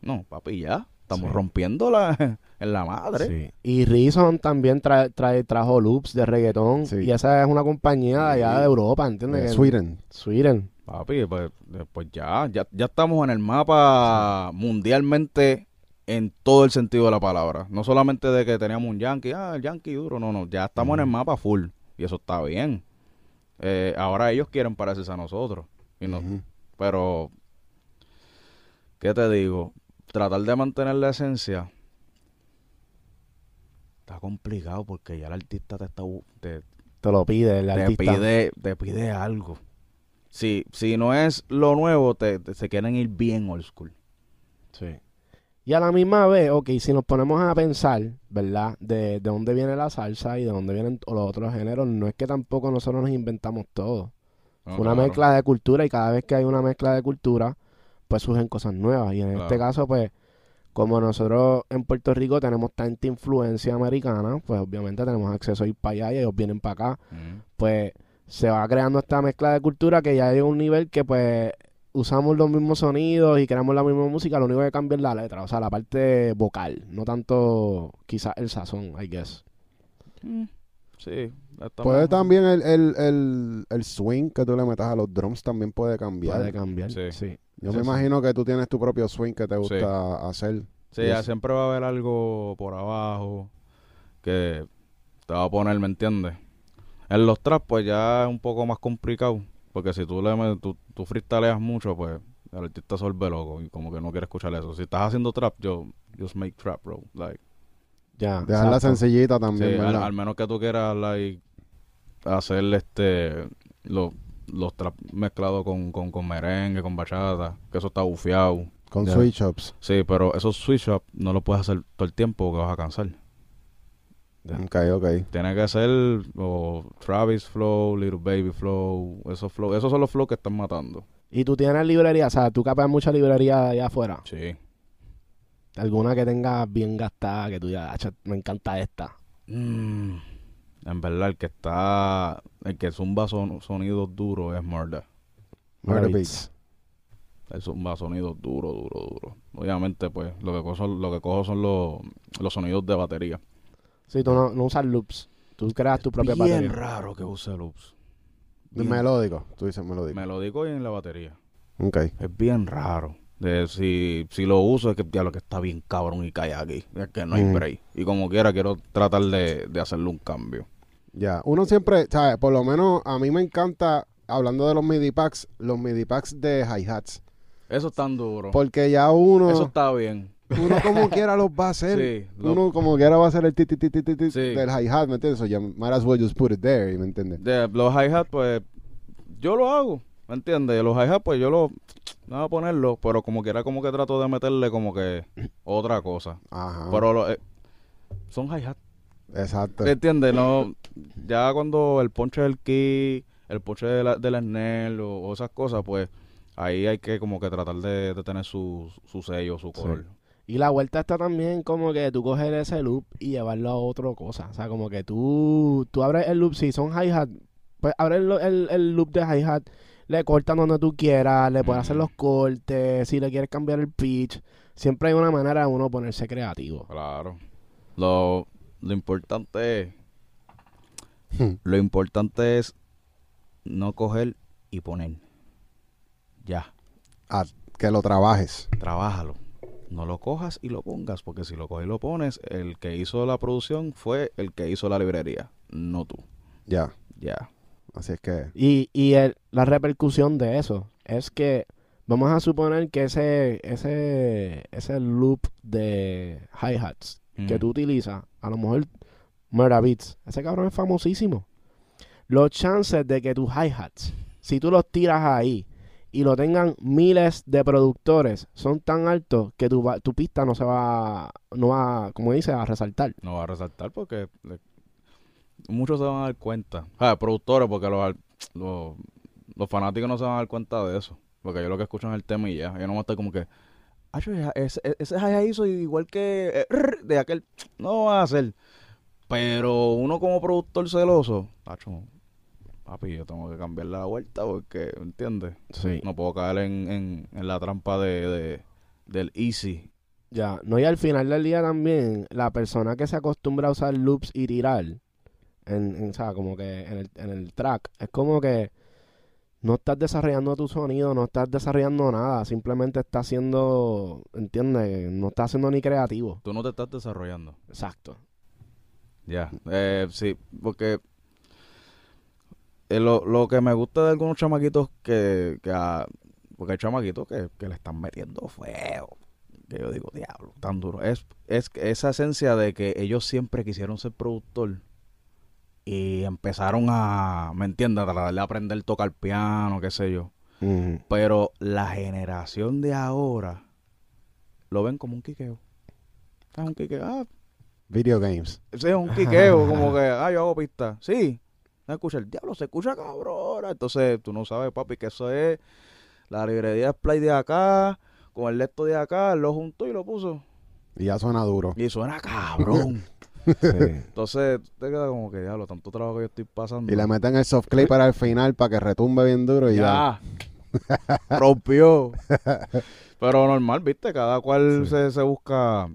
No, papi, ya. Estamos Sí. rompiendo la, en la madre. Sí. Y Reason también trae, trae- trajo loops de reggaetón. Sí. Y esa es una compañía de allá de Europa, ¿entiendes? De Sweden. Sweden. Papi, pues, pues ya, ya, ya estamos en el mapa mundialmente en todo el sentido de la palabra. No solamente de que teníamos un yankee, ah, el yankee duro, no, no, ya estamos en el mapa full y eso está bien. Eh, ahora ellos quieren parecerse a nosotros. Y no. Pero, ¿qué te digo? Tratar de mantener la esencia está complicado porque ya el artista te está te, Te lo pide el te artista. pide, te pide algo. Si, si no es lo nuevo, te, te- se quieren ir bien old school. Sí. Y a la misma vez, ok, si nos ponemos a pensar, ¿verdad? De, de dónde viene la salsa y de dónde vienen los otros géneros, no es que tampoco nosotros nos inventamos todo. No, Fue una claro. mezcla de cultura y cada vez que hay una mezcla de cultura, pues surgen cosas nuevas. Y en este caso, pues, como nosotros en Puerto Rico tenemos tanta influencia americana, pues obviamente tenemos acceso a ir para allá y ellos vienen para acá, Mm. pues se va creando esta mezcla de cultura que ya llega a un nivel que pues usamos los mismos sonidos y creamos la misma música, lo único que cambia es la letra, o sea, la parte vocal, no tanto quizás el sazón, I guess. Mm. Sí. Puede también el, el, el, el swing que tú le metas a los drums también puede cambiar. Puede cambiar, Sí. sí. Yo Sí, me sí. imagino que tú tienes tu propio swing que te Sí. gusta hacer. Sí, Yes. siempre va a haber algo por abajo que te va a poner, ¿me entiendes? En los traps, pues ya es un poco más complicado. Porque si tú le tú, tú freestyleas mucho, pues el artista se vuelve loco y como que no quiere escuchar eso. Si estás haciendo trap, yo just make trap, bro. Like, Ya. Dejarla sencillita también, al, ¿verdad? al menos que tú quieras like, hacer este los los trap mezclados con, con, con merengue, con bachata, que eso está bufiado. Con switch ups. Sí, pero esos switch up no lo puedes hacer todo el tiempo que vas a cansar. Ok, ok. Tiene que ser o Travis Flow, Little Baby Flow, esos flow, esos son los flows que están matando. Y tú tienes librería, o sea, tú capas mucha librería allá afuera. Sí. Alguna que tengas bien gastada, que tú digas, "Acha, me encanta esta. Mm, en verdad, el que está, el que zumba son, sonidos duros es Murder. Murder Beats. El zumba sonidos duros, duros, duros. Obviamente, pues, lo que cojo son, lo que cojo son los, los sonidos de batería. Sí, tú no, no usas loops. Tú creas tu propia Bien batería. raro que use loops. Bien Melódico. Tú dices melódico. melódico y en la batería. Ok. Es bien raro. De si, si lo uso es que ya lo que está bien cabrón y cae aquí. Es que no hay Mm. break. Y como quiera quiero tratar de, de hacerle un cambio. Ya. Uno siempre, ¿sabes? Por lo menos a mí me encanta, hablando de los MIDI packs, los MIDI packs de hi-hats. Eso es tan duro. Porque ya uno, Eso está bien. Uno como quiera los va a hacer. Sí, lo- Uno como quiera va a hacer el ti ti ti ti ti ti Sí. del hi-hat, ¿me entiendes? So ya might as well just put it there, ¿me entiendes? De los hi-hat, pues, yo lo hago. ¿Me entiendes? Los hi-hat, pues yo lo... No voy a ponerlo, pero como quiera como que trato de meterle como que otra cosa. Ajá. Pero lo- eh, son hi-hat. Exacto. ¿Me entiendes? No, ya cuando el ponche del key, el ponche de la, de la snare o, o esas cosas, pues Ahí hay que como que tratar de, de tener su, su sello, su Sí. Y la vuelta está también como que tú coger ese loop y llevarlo a otra cosa. O sea, como que tú, tú abres el loop, si son hi-hat, pues abres el, el, el loop de hi-hat, le cortas donde tú quieras, le puedes hacer los cortes, si le quieres cambiar el pitch. Siempre hay una manera de uno ponerse creativo. Claro. Lo, lo importante es, Hmm. lo importante es no coger y poner. Ya, A que lo trabajes. trabájalo. No lo cojas y lo pongas, porque si lo coges y lo pones, el que hizo la producción fue el que hizo la librería, no tú. Ya. Ya. Así es que. Y, y el- la repercusión de eso es que vamos a suponer que ese, ese, ese loop de hi-hats que tú utilizas, a lo mejor Beats, ese cabrón es famosísimo. Los chances de que tus hi-hats, si tú los tiras ahí y lo tengan miles de productores, son tan altos que tu, tu pista no se va, no va, como dice, a resaltar. No va a resaltar porque muchos se van a dar cuenta. Ah, productores, porque los, los, fanáticos no se van a dar cuenta de eso. Porque yo lo que escuchan es el tema y ya. Yo no me estoy como que. "Ah, ese, ese hizo igual que eh, rrr", de aquel. No va a hacer. Pero uno como productor celoso, tacho, papi, yo tengo que cambiar la vuelta porque, ¿entiendes? Sí. No puedo caer en, en, en la trampa de, de- del easy. Ya, no, y al final del día también, la persona que se acostumbra a usar loops y tirar, en, en, o sea, como que en el, en el track, es como que no estás desarrollando tu sonido, no estás desarrollando nada, simplemente estás haciendo, ¿entiendes? No estás haciendo ni creativo. Tú no te estás desarrollando. Exacto. Ya, eh, sí, porque eh, lo, lo que me gusta de algunos chamaquitos que, que a- porque hay chamaquitos que, que le están metiendo feo, que yo digo, diablo, tan duro, es, es esa esencia de que ellos siempre quisieron ser productor y empezaron a, ¿me entiendes?, a tratar de aprender a tocar piano, qué sé yo, pero la generación de ahora lo ven como un quiqueo. Es un quiqueo, ah, Video games. es un quiqueo, como que, ah, yo hago pista. Sí, se escucha el diablo, se escucha cabrona. Entonces, tú no sabes, papi, que eso es la librería Play de acá, con el lecto de acá, lo juntó y lo puso. Y ya suena duro. Y suena cabrón. Sí. Entonces, te queda como que, diablo, tanto trabajo que yo estoy pasando. Y le meten el soft clay para el final para que retumbe bien duro y ya. ya. Rompió. Pero normal, viste, cada cual Sí. se, se busca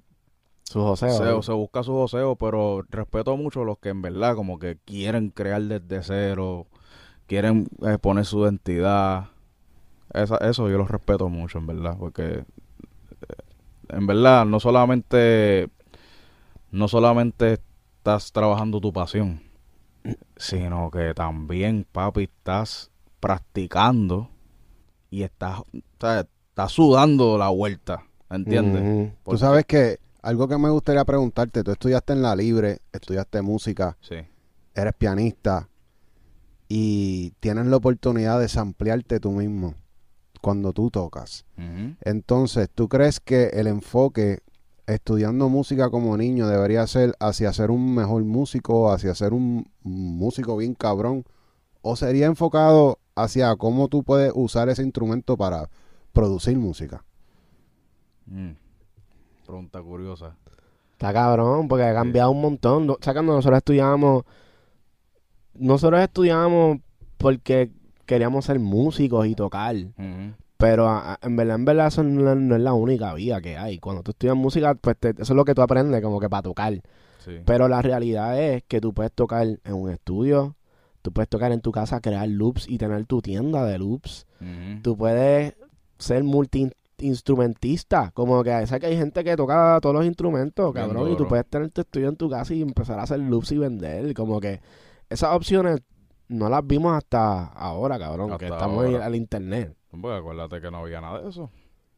Su joseo. se, busca su joseo, pero respeto mucho a los que en verdad como que quieren crear desde cero, quieren eh, poner su identidad. Esa- eso yo los respeto mucho, en verdad, porque eh, en verdad no solamente no solamente estás trabajando tu pasión, sino que también, papi, estás practicando y estás, o sea, estás sudando la vuelta, ¿entiendes? Tú sabes que algo que me gustaría preguntarte, tú estudiaste en la libre, estudiaste música, Sí. eres pianista y tienes la oportunidad de samplearte tú mismo cuando tú tocas. Entonces, ¿tú crees que el enfoque estudiando música como niño debería ser hacia ser un mejor músico, hacia ser un músico bien cabrón? ¿O sería enfocado hacia cómo tú puedes usar ese instrumento para producir música? Mm. Pregunta curiosa. Está cabrón, porque ha cambiado un montón. No- O sea, cuando nosotros estudiábamos, nosotros estudiábamos porque queríamos ser músicos y tocar. Pero a- a- en verdad, en verdad, eso no, es- no es la única vida que hay. Cuando tú estudias música, pues te- eso es lo que tú aprendes, como que para tocar. Sí. Pero la realidad es que tú puedes tocar en un estudio, tú puedes tocar en tu casa, crear loops y tener tu tienda de loops. Tú puedes ser multi-instrumentista, como que sé que hay gente que toca todos los instrumentos, Bien cabrón, y tú puedes tener tu estudio en tu casa y empezar a hacer loops y vender. Como que esas opciones no las vimos hasta ahora, cabrón, que estamos en ahora. al internet. Porque acuérdate que no había nada de eso.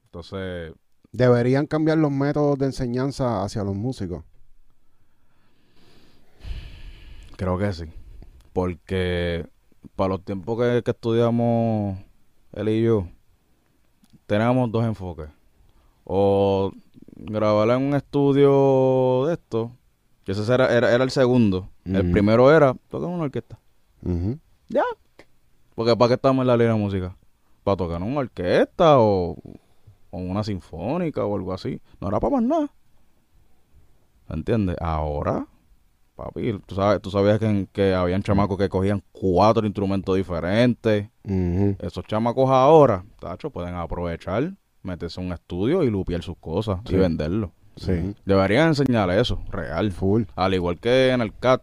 Entonces, ¿Deberían cambiar los métodos de enseñanza hacia los músicos? creo que sí. Porque para los tiempos que, que estudiamos él y yo, teníamos dos enfoques. O grabar en un estudio de esto, que ese era, era, era el segundo. El primero era tocar en una orquesta. Ya. Porque ¿para qué estamos en la línea de música? para tocar en una orquesta o, o una sinfónica o algo así. No era para más nada. ¿Entiendes? Ahora, papi, tú, sabes, tú sabías que, que habían chamacos que cogían cuatro instrumentos diferentes. Esos chamacos ahora, tacho, pueden aprovechar, meterse en un estudio y lupiar sus cosas Sí. y venderlo. Sí. Deberían enseñar eso, real. Full. Al igual que en el CAT.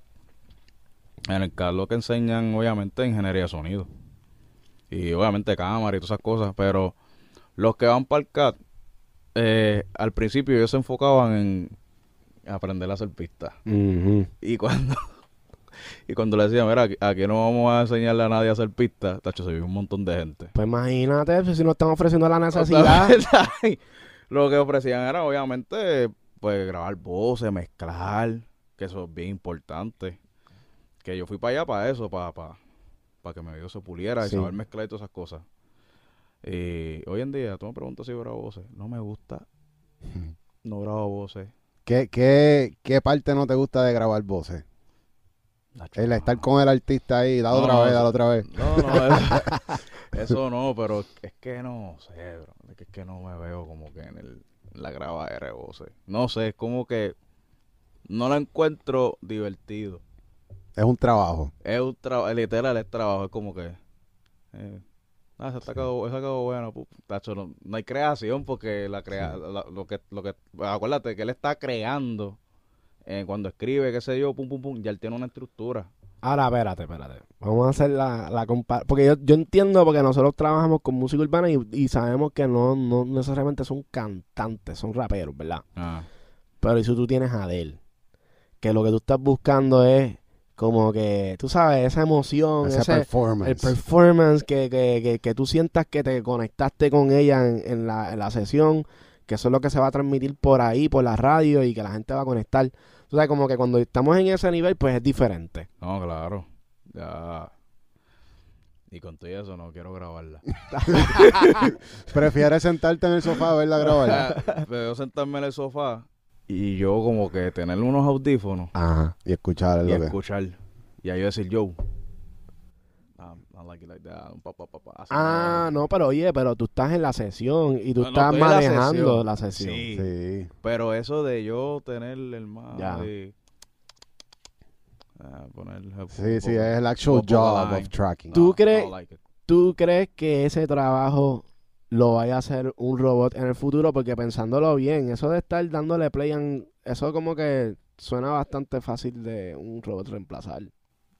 En el CAT lo que enseñan, obviamente, ingeniería de sonido. Y obviamente cámara y todas esas cosas. Pero los que van para el CAT, eh, al principio ellos se enfocaban en aprender a hacer pistas. Ujú. Y cuando y cuando le decían, mira, aquí, no vamos a enseñarle a nadie a hacer pistas, tacho, se vio un montón de gente. Pues imagínate pues, si nos están ofreciendo la necesidad. Lo que ofrecían era, obviamente, pues grabar voces, mezclar, que eso es bien importante. Que yo fui para allá para eso, para, para, para que mi oído se puliera y saber mezclar y todas esas cosas. Y hoy en día, tú me preguntas si grabo voces. No me gusta, no grabo voces. ¿Qué, qué, ¿Qué parte no te gusta de grabar voces? El estar con el artista ahí, dale No, otra vez, dale otra vez. No, no, eso, eso no, pero es que no sé, bro. Es que, no me veo como que en, el, en la grabadera de voces. No sé, es como que no lo encuentro divertido. Es un trabajo. Es un trabajo, literal es trabajo, es como que... Eh, ah, esa está quedó buena, pu- tacho, no, no hay creación porque la crea, la- lo que, lo que, acuérdate que él está creando eh, cuando escribe, qué sé yo, pum, pum, pum, ya él tiene una estructura. Ahora, espérate, espérate. Vamos a hacer la, la comparación. Porque yo, yo entiendo porque nosotros trabajamos con música urbana y, y sabemos que no, no necesariamente son cantantes, son raperos, ¿verdad? Ah, Pero ¿y si tú tienes a Adele? Que lo que tú estás buscando es como que, tú sabes, esa emoción, Ese ese, el performance. performance, que, que, que, que tú sientas que te conectaste con ella en, en la, en la sesión, que eso es lo que se va a transmitir por ahí, por la radio y que la gente va a conectar. Tú sabes, como que cuando estamos en ese nivel, pues es diferente. no, claro, ya... Y con todo eso no quiero grabarla. ¿Prefieres sentarte en el sofá a verla grabar? Pero yo sentarme en el sofá y yo como que tener unos audífonos Ajá. y escuchar y lo que... escuchar. Y ahí yo decir, yo, um, I like it like that, pa, pa, pa, pa, así Ah, no, pero oye, pero tú estás en la sesión y tú No, no, estás estoy en la manejando sesión. la sesión. Sí. Sí. Pero eso de yo tener el más de... ah, poner el- Sí, sí, es el actual job line. of tracking. ¿Tú No, crees- like. ¿Tú crees que ese trabajo lo vaya a hacer un robot en el futuro? Porque pensándolo bien, eso de estar dándole play, en, eso como que suena bastante fácil de un robot reemplazar.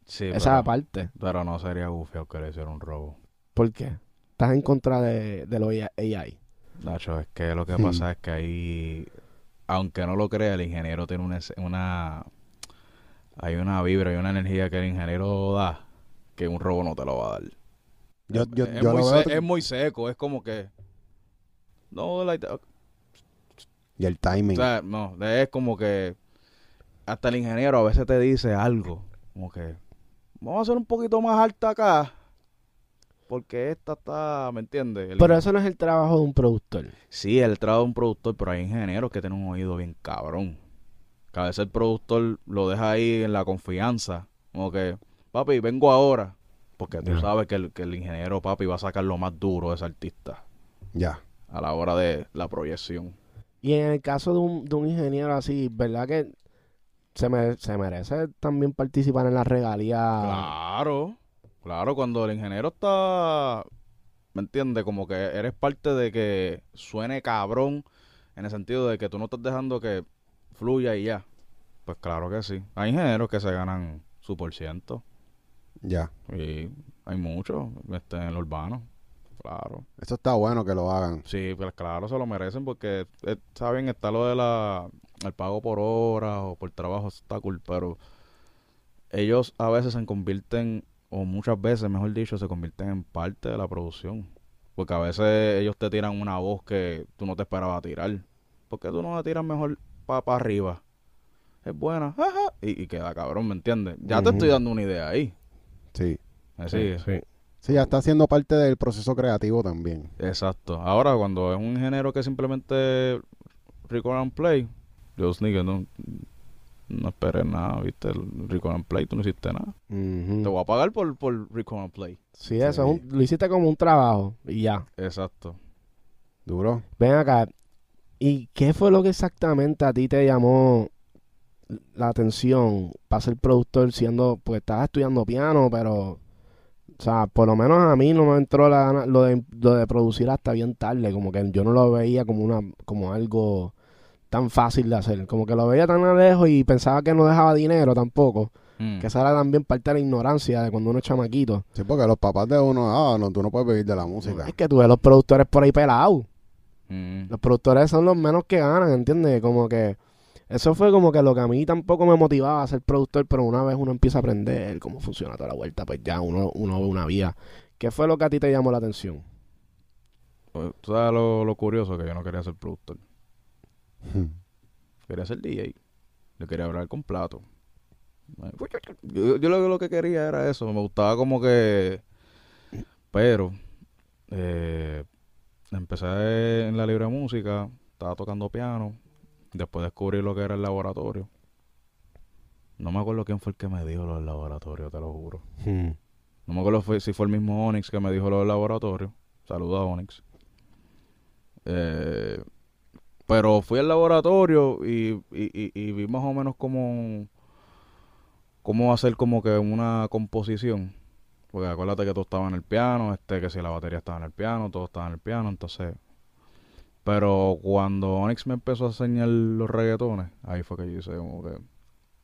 Sí, Esa pero, parte. pero no sería gufiado que le hiciera un robo. ¿Por qué? Estás en contra de, de lo AI. Nacho, es que lo que Hmm. pasa es que ahí, aunque no lo crea, el ingeniero tiene una, una, hay una vibra, hay una energía que el ingeniero da que un robo no te lo va a dar. Yo, yo, es, yo muy lo veo... se- es muy seco, es como que, no, like that. Y el timing. o sea, no, es como que hasta el ingeniero a veces te dice algo, como que, vamos a hacer un poquito más alta acá, porque esta está, ¿me entiendes? El Pero eso no es el trabajo de un productor. Sí, el trabajo de un productor, pero hay ingenieros que tienen un oído bien cabrón. Que a veces el productor lo deja ahí en la confianza. Como que, papi, vengo ahora. Porque tú sabes que el, que el ingeniero, papi, va a sacar lo más duro de ese artista Ya. a la hora de la proyección. Y en el caso de un, de un ingeniero así, ¿verdad que se, me- se merece también participar en la regalía? Claro, claro, cuando el ingeniero está, ¿me entiendes? Como que eres parte de que suene cabrón, en el sentido de que tú no estás dejando que fluya y ya. Pues claro que sí. Hay ingenieros que se ganan su por ciento. Ya. Y hay muchos este, en el urbano. Claro. Eso está bueno que lo hagan. Sí, pues claro, se lo merecen porque, eh, saben, está lo de la, el pago por hora o por trabajo, está cool, pero ellos a veces se convierten, o muchas veces, mejor dicho, se convierten en parte de la producción. Porque a veces ellos te tiran una voz que tú no te esperabas tirar. ¿Por qué tú no la tiras mejor para arriba? Es buena, y, y queda cabrón, ¿me entiendes? Ya te estoy dando una idea ahí. Sí. Así, sí. Sí, ya está siendo parte del proceso creativo también. Exacto. Ahora, cuando es un género que simplemente record and play, Dios nigga, no. no esperes nada, viste, el Record and Play, tú no hiciste nada. Te voy a pagar por, por Record and Play. Sí, eso es un- lo hiciste como un trabajo y ya. Exacto. Duro. Ven acá. ¿Y qué fue lo que exactamente a ti te llamó la atención para ser productor siendo, pues estabas estudiando piano, pero, o sea, por lo menos a mí no me entró la gana- lo de, lo de producir hasta bien tarde, como que yo no lo veía como una, como algo tan fácil de hacer, como que lo veía tan a lejos y pensaba que no dejaba dinero tampoco, Mm. que esa era también parte de la ignorancia de cuando uno es chamaquito. Sí, porque los papás de uno, ah, no, tú no puedes vivir de la música. Es que tú ves los productores por ahí pelados. Mm. Los productores son los menos que ganan, ¿entiendes? Como que eso fue como que lo que a mí tampoco me motivaba a ser productor, pero una vez uno empieza a aprender cómo funciona toda la vuelta, pues ya uno, uno ve una vía. ¿Qué fue lo que a ti te llamó la atención? Pues, Tú sabes lo, lo curioso que yo no quería ser productor. Quería ser DJ. Yo quería hablar con plato. Yo, yo lo, lo que quería era eso. Me gustaba como que... Pero... eh, empecé en la libre música. Estaba tocando piano. Después descubrí lo que era el laboratorio. No me acuerdo quién fue el que me dijo lo del laboratorio, te lo juro. No me acuerdo fue- si fue el mismo Onyx que me dijo lo del laboratorio. Saluda a Onyx. Eh, pero fui al laboratorio y, y, y- y vi más o menos cómo, cómo hacer como que una composición. Porque acuérdate que todo estaba en el piano, este que si la batería estaba en el piano, todo estaba en el piano, entonces... Pero cuando Onyx me empezó a enseñar los reggaetones, ahí fue que yo hice como que...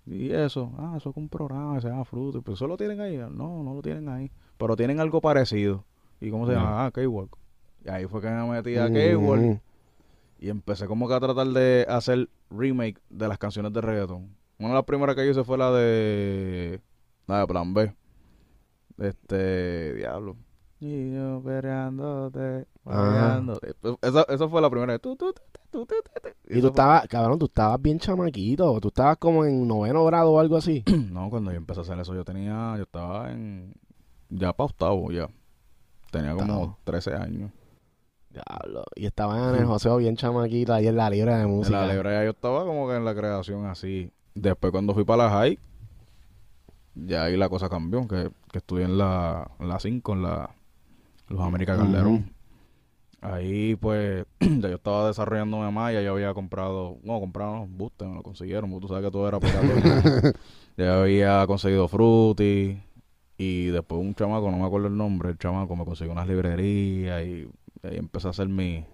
Y eso, ah, eso es un programa que se llama Fruity, pero eso lo tienen ahí, no, no lo tienen ahí, pero tienen algo parecido. ¿Y cómo se llama? Ah, K-Walk. Y ahí fue que me metí a K-Walk y empecé como que a tratar de hacer remake de las canciones de reggaeton. Una de las primeras que yo hice fue la de la de Plan B. Este, diablo. Y yo Ajá. peleándote. Esa, esa fue la primera. Tu. Y tú fue- estabas, cabrón, tú estabas bien chamaquito, tú estabas como en noveno grado o algo así. No, cuando yo empecé a hacer eso, yo tenía, yo estaba en, ya para octavo, ya. Tenía como Octavo. 13 años. Diablo. Y estabas en el joseo bien chamaquito ahí en la libre de En música. la librería yo estaba como que en la creación así. Después cuando fui para la high, ya ahí la cosa cambió, que, que estudié en la, en la 5, en la Los América Calderón. Ahí pues ya yo estaba desarrollándome más, ya yo había comprado, no, compraron los boosters, me lo consiguieron, porque tú sabes que todo era por Ya había conseguido Fruity y después un chamaco, no me acuerdo el nombre, el chamaco me consiguió unas librerías y ahí empecé a hacer mi...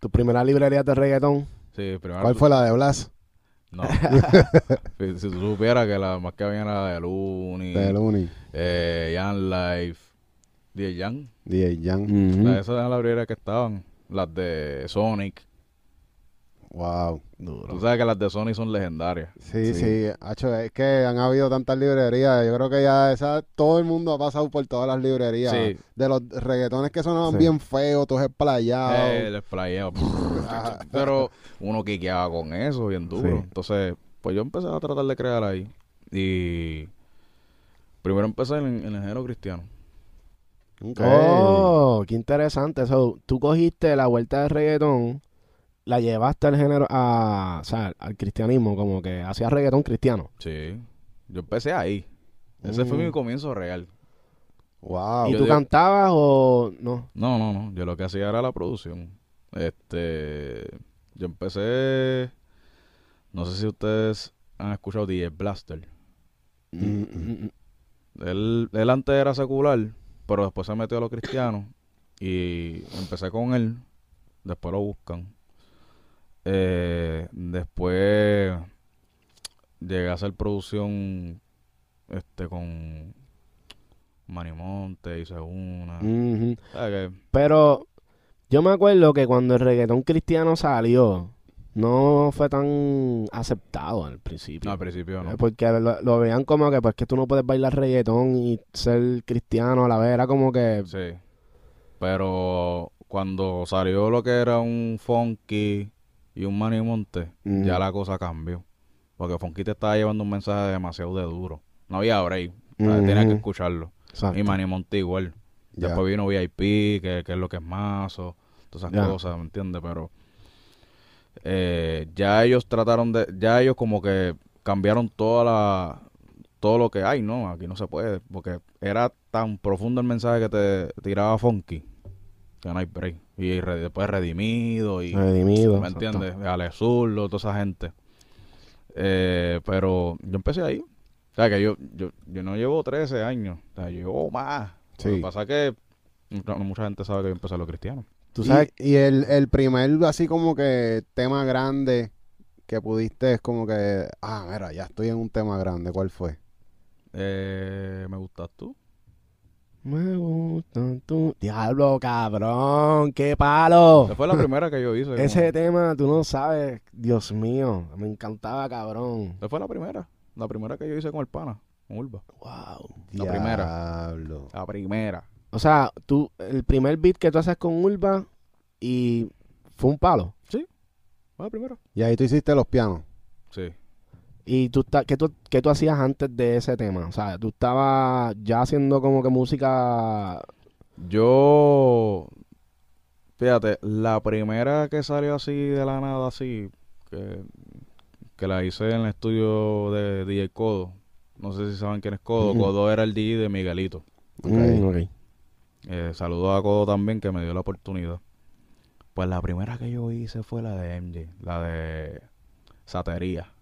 Tu primera librería de reggaetón. Sí, primero ¿Cuál fue la de Blas? No. si, si tú supieras que la más que había era la de Looney, De Looney. eh, Jan Life, DJ Jan. DJ Jan. Esas eran las librerías que estaban. Las de Sonic. Wow. Tú sabes que las de Sonic son legendarias. Sí, Sí. sí, Hacho, es que han habido tantas librerías. Yo creo que ya esa, todo el mundo ha pasado por todas las librerías. Sí. De los reggaetones que sonaban Sí. bien feos, todos esplayados. Eh, el splayeo. Pero uno quiqueaba con eso bien duro. Sí. Entonces, pues yo empecé a tratar de crear ahí. Y primero empecé en, en el género cristiano. Oh, qué interesante. So, tú cogiste la vuelta de reggaetón, la llevaste al género, a, o sea, al cristianismo, como que hacías reggaetón cristiano. Sí. Yo empecé ahí. Ese fue Mm. mi comienzo real. Wow. ¿Y yo tú digo- cantabas o no? No, no, no. Yo lo que hacía era la producción. Este. Yo empecé. No sé si ustedes han escuchado DJ Blaster. Mm, Mm, mm, Él, él antes era secular, pero después se metió a los cristianos. Y empecé con él. Después lo buscan. Eh, después llegué a hacer producción este con Manimonte, hice una. mm, ujú. ¿Sabes qué? Pero yo me acuerdo que cuando el reggaetón cristiano salió, no fue tan aceptado al principio. No, al principio no. Eh, Porque lo, lo veían como que pues que tú no puedes bailar reggaetón y ser cristiano a la vez. Era como que... Sí. Pero cuando salió lo que era un funky y un manimonte, Mm. ya la cosa cambió. Porque funky te estaba llevando un mensaje demasiado de duro. No había break. Ujú. Tenías que escucharlo. Exacto. Y manimonte igual. Ya. Después vino VIP, que, que es lo que es más, o todas esas cosas, ¿me entiendes? Pero eh, ya ellos trataron de, ya ellos como que cambiaron toda la todo lo que hay, ¿no? Aquí no se puede, porque era tan profundo el mensaje que te tiraba Funky, que no hay break. Y re- después Redimido y... Redimido. ¿Me entiendes? Ale Zurdo, toda esa gente. Eh, pero yo empecé ahí. O sea, que yo, yo, yo no llevo 13 años. O sea, yo llevo más. Sí. Lo que pasa es que no- mucha gente sabe que yo empecé a los cristianos. Tú Y- sabes, Y, el, el primer, así como que tema grande que pudiste es como que, ah, mira, ya estoy en un tema grande. ¿Cuál fue? Eh, ¿Me gustas tú? me gusta tu... Diablo, cabrón, qué palo. Esa fue la primera que yo hice. Ese como- tema, tú no sabes, Dios mío, me encantaba, cabrón. Esa fue la primera. La primera que yo hice con el pana, con Urba. Wow. La primera. Diablo. La primera. O sea, tú, el primer beat que tú haces con Urba y fue un palo. Fue la primera. Y ahí tú hiciste los pianos. Sí. ¿Y tú, qué, tú, qué tú hacías antes de ese tema? O sea, tú estabas ya haciendo como que música... Yo, fíjate, la primera que salió así de la nada, así, que, que la hice en el estudio de DJ Codo. No sé si saben quién es Codo. Ujú. Codo era el DJ de Miguelito. Ok. Mm, ok. Eh, saludo a Codo también que me dio la oportunidad. Pues la primera que yo hice fue la de MJ, la de Satería.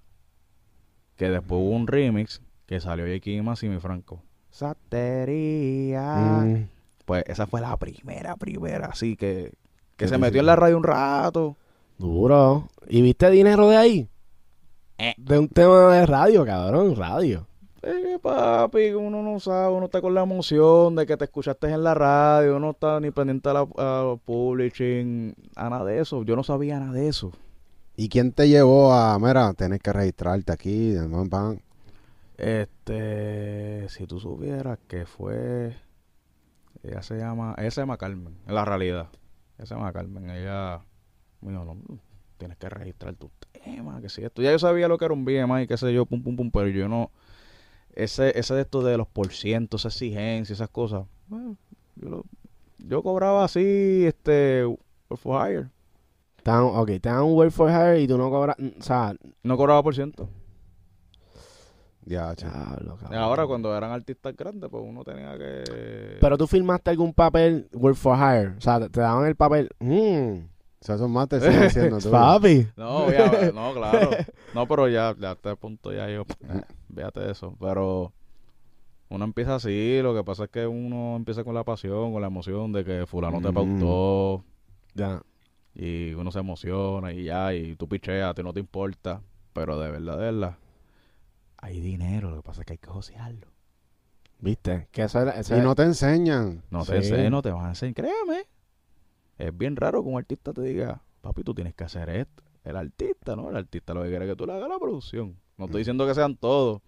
Que después hubo un remix que salió J. Más y mi Franco. Satería. Mm, Pues esa fue la primera, primera, así que, que ¿Qué se metió en la radio un rato. duro. ¿Y viste dinero de ahí? Eh. De un tema de radio, cabrón, radio. Eh, papi, uno no sabe, uno está con la emoción de que te escuchaste en la radio, uno está ni pendiente a la a publishing, a nada de eso. Yo no sabía nada de eso. ¿Y quién te llevó a, mira, tenés que registrarte aquí? de pam, pam? Este, si tú supieras que fue, ella se llama, ella se llama Carmen, en la realidad. Ella se llama Carmen, ella me dijo, no, tienes que registrar tus temas, que si esto. Ya yo sabía lo que era un BMI, qué sé yo, pum, pum, pum, pero yo no, ese, ese de esto de los porcientos, esa exigencia, esas cosas, bueno, yo, lo- yo cobraba así, este, work for hire, Te dan, ok, te dan un Work for Hire y tú no cobras... mm, O sea... no cobraba por ciento. Ya, diablo, ahora cuando eran artistas grandes, pues uno tenía que... Pero tú firmaste algún papel Work for Hire. O sea, te, te daban el papel... Mm, O sea, esos más te siguen haciendo tú. papi. No, ya, no, claro. No, pero ya, ya a este punto ya yo, eh, véate eso. Pero uno empieza así, lo que pasa es que uno empieza con la pasión, con la emoción de que fulano te pautó Ya. y uno se emociona y ya, y tú picheas, a ti no te importa. Pero de verdad, de verdad, hay dinero, lo que pasa es que hay que josearlo. ¿Viste? Que eso era... eso Y era- no te enseñan. No te enseñan, no te van a enseñar, créeme. Es bien raro que un artista te diga, papi, tú tienes que hacer esto. El artista, ¿no? El artista lo que quiere es que tú le hagas la producción. No estoy diciendo que sean todos,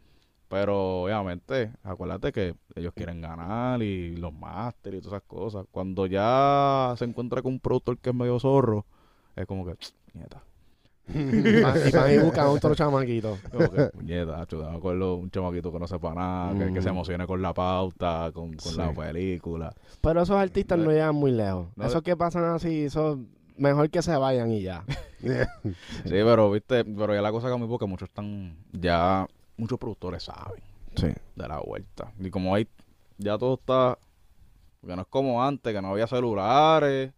pero obviamente, acuérdate que ellos quieren ganar y los máster y todas esas cosas. Cuando ya se encuentra con un productor que es medio zorro, es como que, nieta. y van y van y buscan otro chamaquito. Que, puñeta, acho, me acuerdo un chamaquito que no sepa nada, que, que se Mm. emocione con la pauta, con, con la película. Pero esos artistas no llegan muy lejos. No, Esos que pasan así, eso mejor que se vayan y ya. Sí, pero viste, pero ya la cosa cambió porque muchos están, ya muchos productores saben Sí. de la vuelta. Y como hay, ya todo está, porque no es como antes, que no había celulares,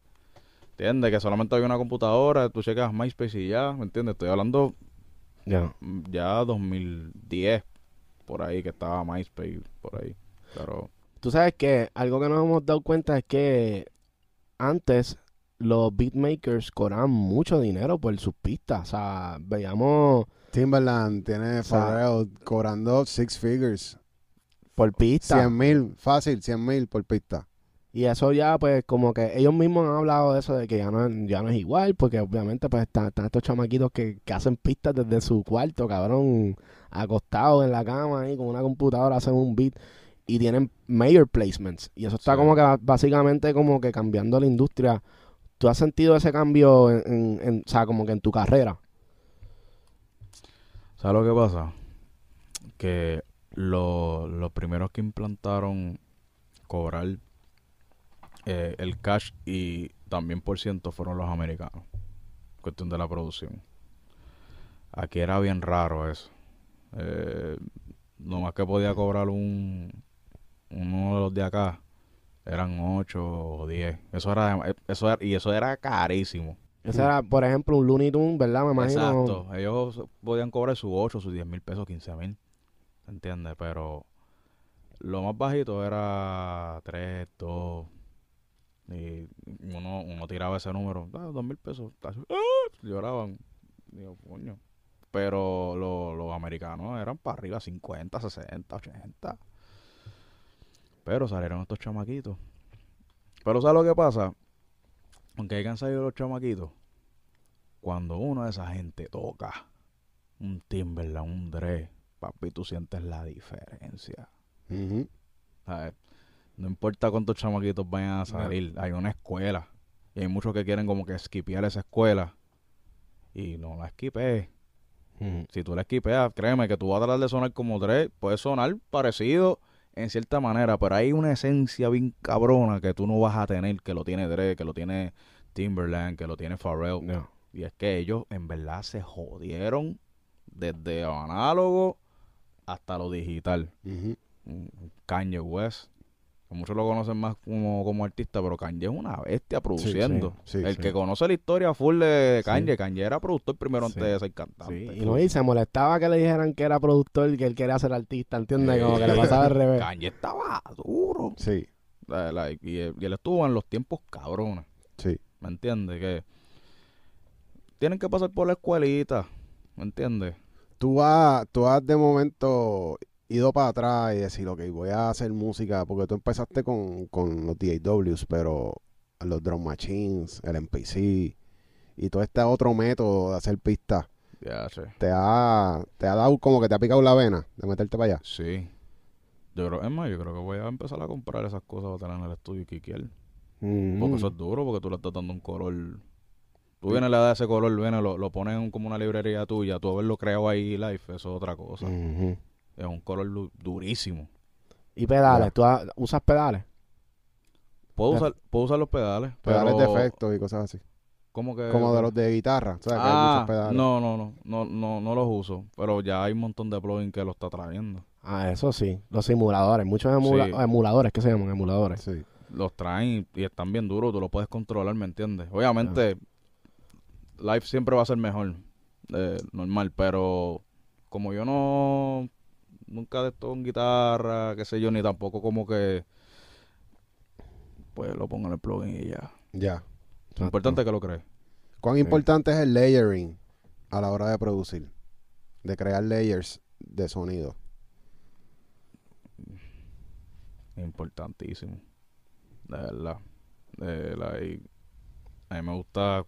¿entiendes? Que solamente había una computadora, tú checas MySpace y ya, ¿me entiendes? Estoy hablando Ya. ya 2010, por ahí, que estaba MySpace, por ahí. Pero, Tú sabes que algo que nos hemos dado cuenta es que antes los beatmakers cobraban mucho dinero por sus pistas. O sea, veíamos Timberland tiene O sea, cobrando six figures. por pista. 100 mil, fácil, 100 mil por pista. Y eso ya, pues, como que ellos mismos han hablado de eso, de que ya no, es- ya no es igual, porque obviamente, pues, están, están estos chamaquitos que, que hacen pistas desde su cuarto, cabrón, acostados en la cama ahí con una computadora, hacen un beat y tienen mayor placements. Y eso está Sí. como que básicamente como que cambiando la industria. ¿Tú has sentido ese cambio en, o sea, como que en tu carrera? ¿sabes lo que pasa? Que lo- los primeros que implantaron cobrar eh, el cash y también por ciento fueron los americanos. Cuestión de la producción. Aquí era bien raro eso. Eh, lo más que podía cobrar un uno de los de acá eran 8 o 10. Eso era, eso era- y eso era carísimo. Ese era, por ejemplo, un Looney Tunes, ¿verdad? Me imagino. Exacto. Ellos podían cobrar sus 8, sus 10 mil pesos, 15 mil. ¿Entiendes? Pero lo más bajito era 3, 2. Y uno, uno tiraba ese número, ah, 2 mil pesos. ¡Ah! Lloraban. Digo, coño. Pero lo- los americanos eran para arriba 50, 60, 80. Pero salieron estos chamaquitos. Pero ¿sabes lo que pasa? Aunque hayan salido los chamaquitos, cuando uno de esa gente toca un Timberland, un Dre, papi, tú sientes la diferencia. No importa cuántos chamaquitos vayan a salir, hay una escuela. Y hay muchos que quieren como que esquipear esa escuela. Y no la esquipees. Si tú la esquipeas, créeme que tú vas a tratar de sonar como Dre. Puede sonar parecido en cierta manera, pero hay una esencia bien cabrona que tú no vas a tener, que lo tiene Dre, que lo tiene Timberland, que lo tiene Pharrell. No. Y es que ellos en verdad se jodieron desde lo análogo hasta lo digital. Mm, Kanye West, muchos lo conocen más como, como artista, pero Kanye es una bestia produciendo. sí, El sí. que conoce la historia full de Kanye, Kanye era productor primero Sí. antes de ser cantante. Sí, y no, y se molestaba que le dijeran que era productor y que él quería ser artista, ¿entiendes? Como que le pasaba al revés. Kanye estaba duro. Sí, La- la- y, él- y él estuvo en los tiempos cabrones. sí. ¿Me entiendes? Que tienen que pasar por la escuelita. ¿Me entiendes? Tú has, tú has de momento ido para atrás y decir, ok, voy a hacer música, porque tú empezaste con, con los DAWs, pero los drum machines, el MPC y todo este otro método de hacer pistas, Ya, che. te ha, te ha dado como que te ha picado la vena de meterte para allá. Sí. Yo creo, es más, yo creo que voy a empezar a comprar esas cosas para tener en el estudio y quiquear. Mm. Porque eso es duro, porque tú le estás dando un color. Tú vienes, le das ese color, vienes, lo, lo pones en como una librería tuya, tú haberlo creado ahí live, eso es otra cosa. Ujú. Es un color du- durísimo. Y pedales. ¿tú ha- usas pedales? Puedo usar, puedo usar los pedales, Pedales pero de efectos y cosas así. ¿Cómo que? Como de los de guitarra. O sea, que hay ah, muchos pedales. no, no, no, no, no, no los uso, pero ya hay un montón de plugins que lo está trayendo. Ah, eso sí. Los simuladores, muchos emula- Sí. emuladores, ¿qué se llaman? Emuladores. Sí. Los traen y, y están bien duros, tú lo puedes controlar, ¿me entiendes? Obviamente, live siempre va a ser mejor, eh, normal, pero como yo no, nunca de esto en guitarra, qué sé yo, ni tampoco como que, pues lo pongo en el plugin y ya. Ya. Lo importante es que lo crees. ¿Cuán Sí. importante es el layering a la hora de producir? De crear layers de sonido. Importantísimo. De verdad. De la- y a mí me gusta,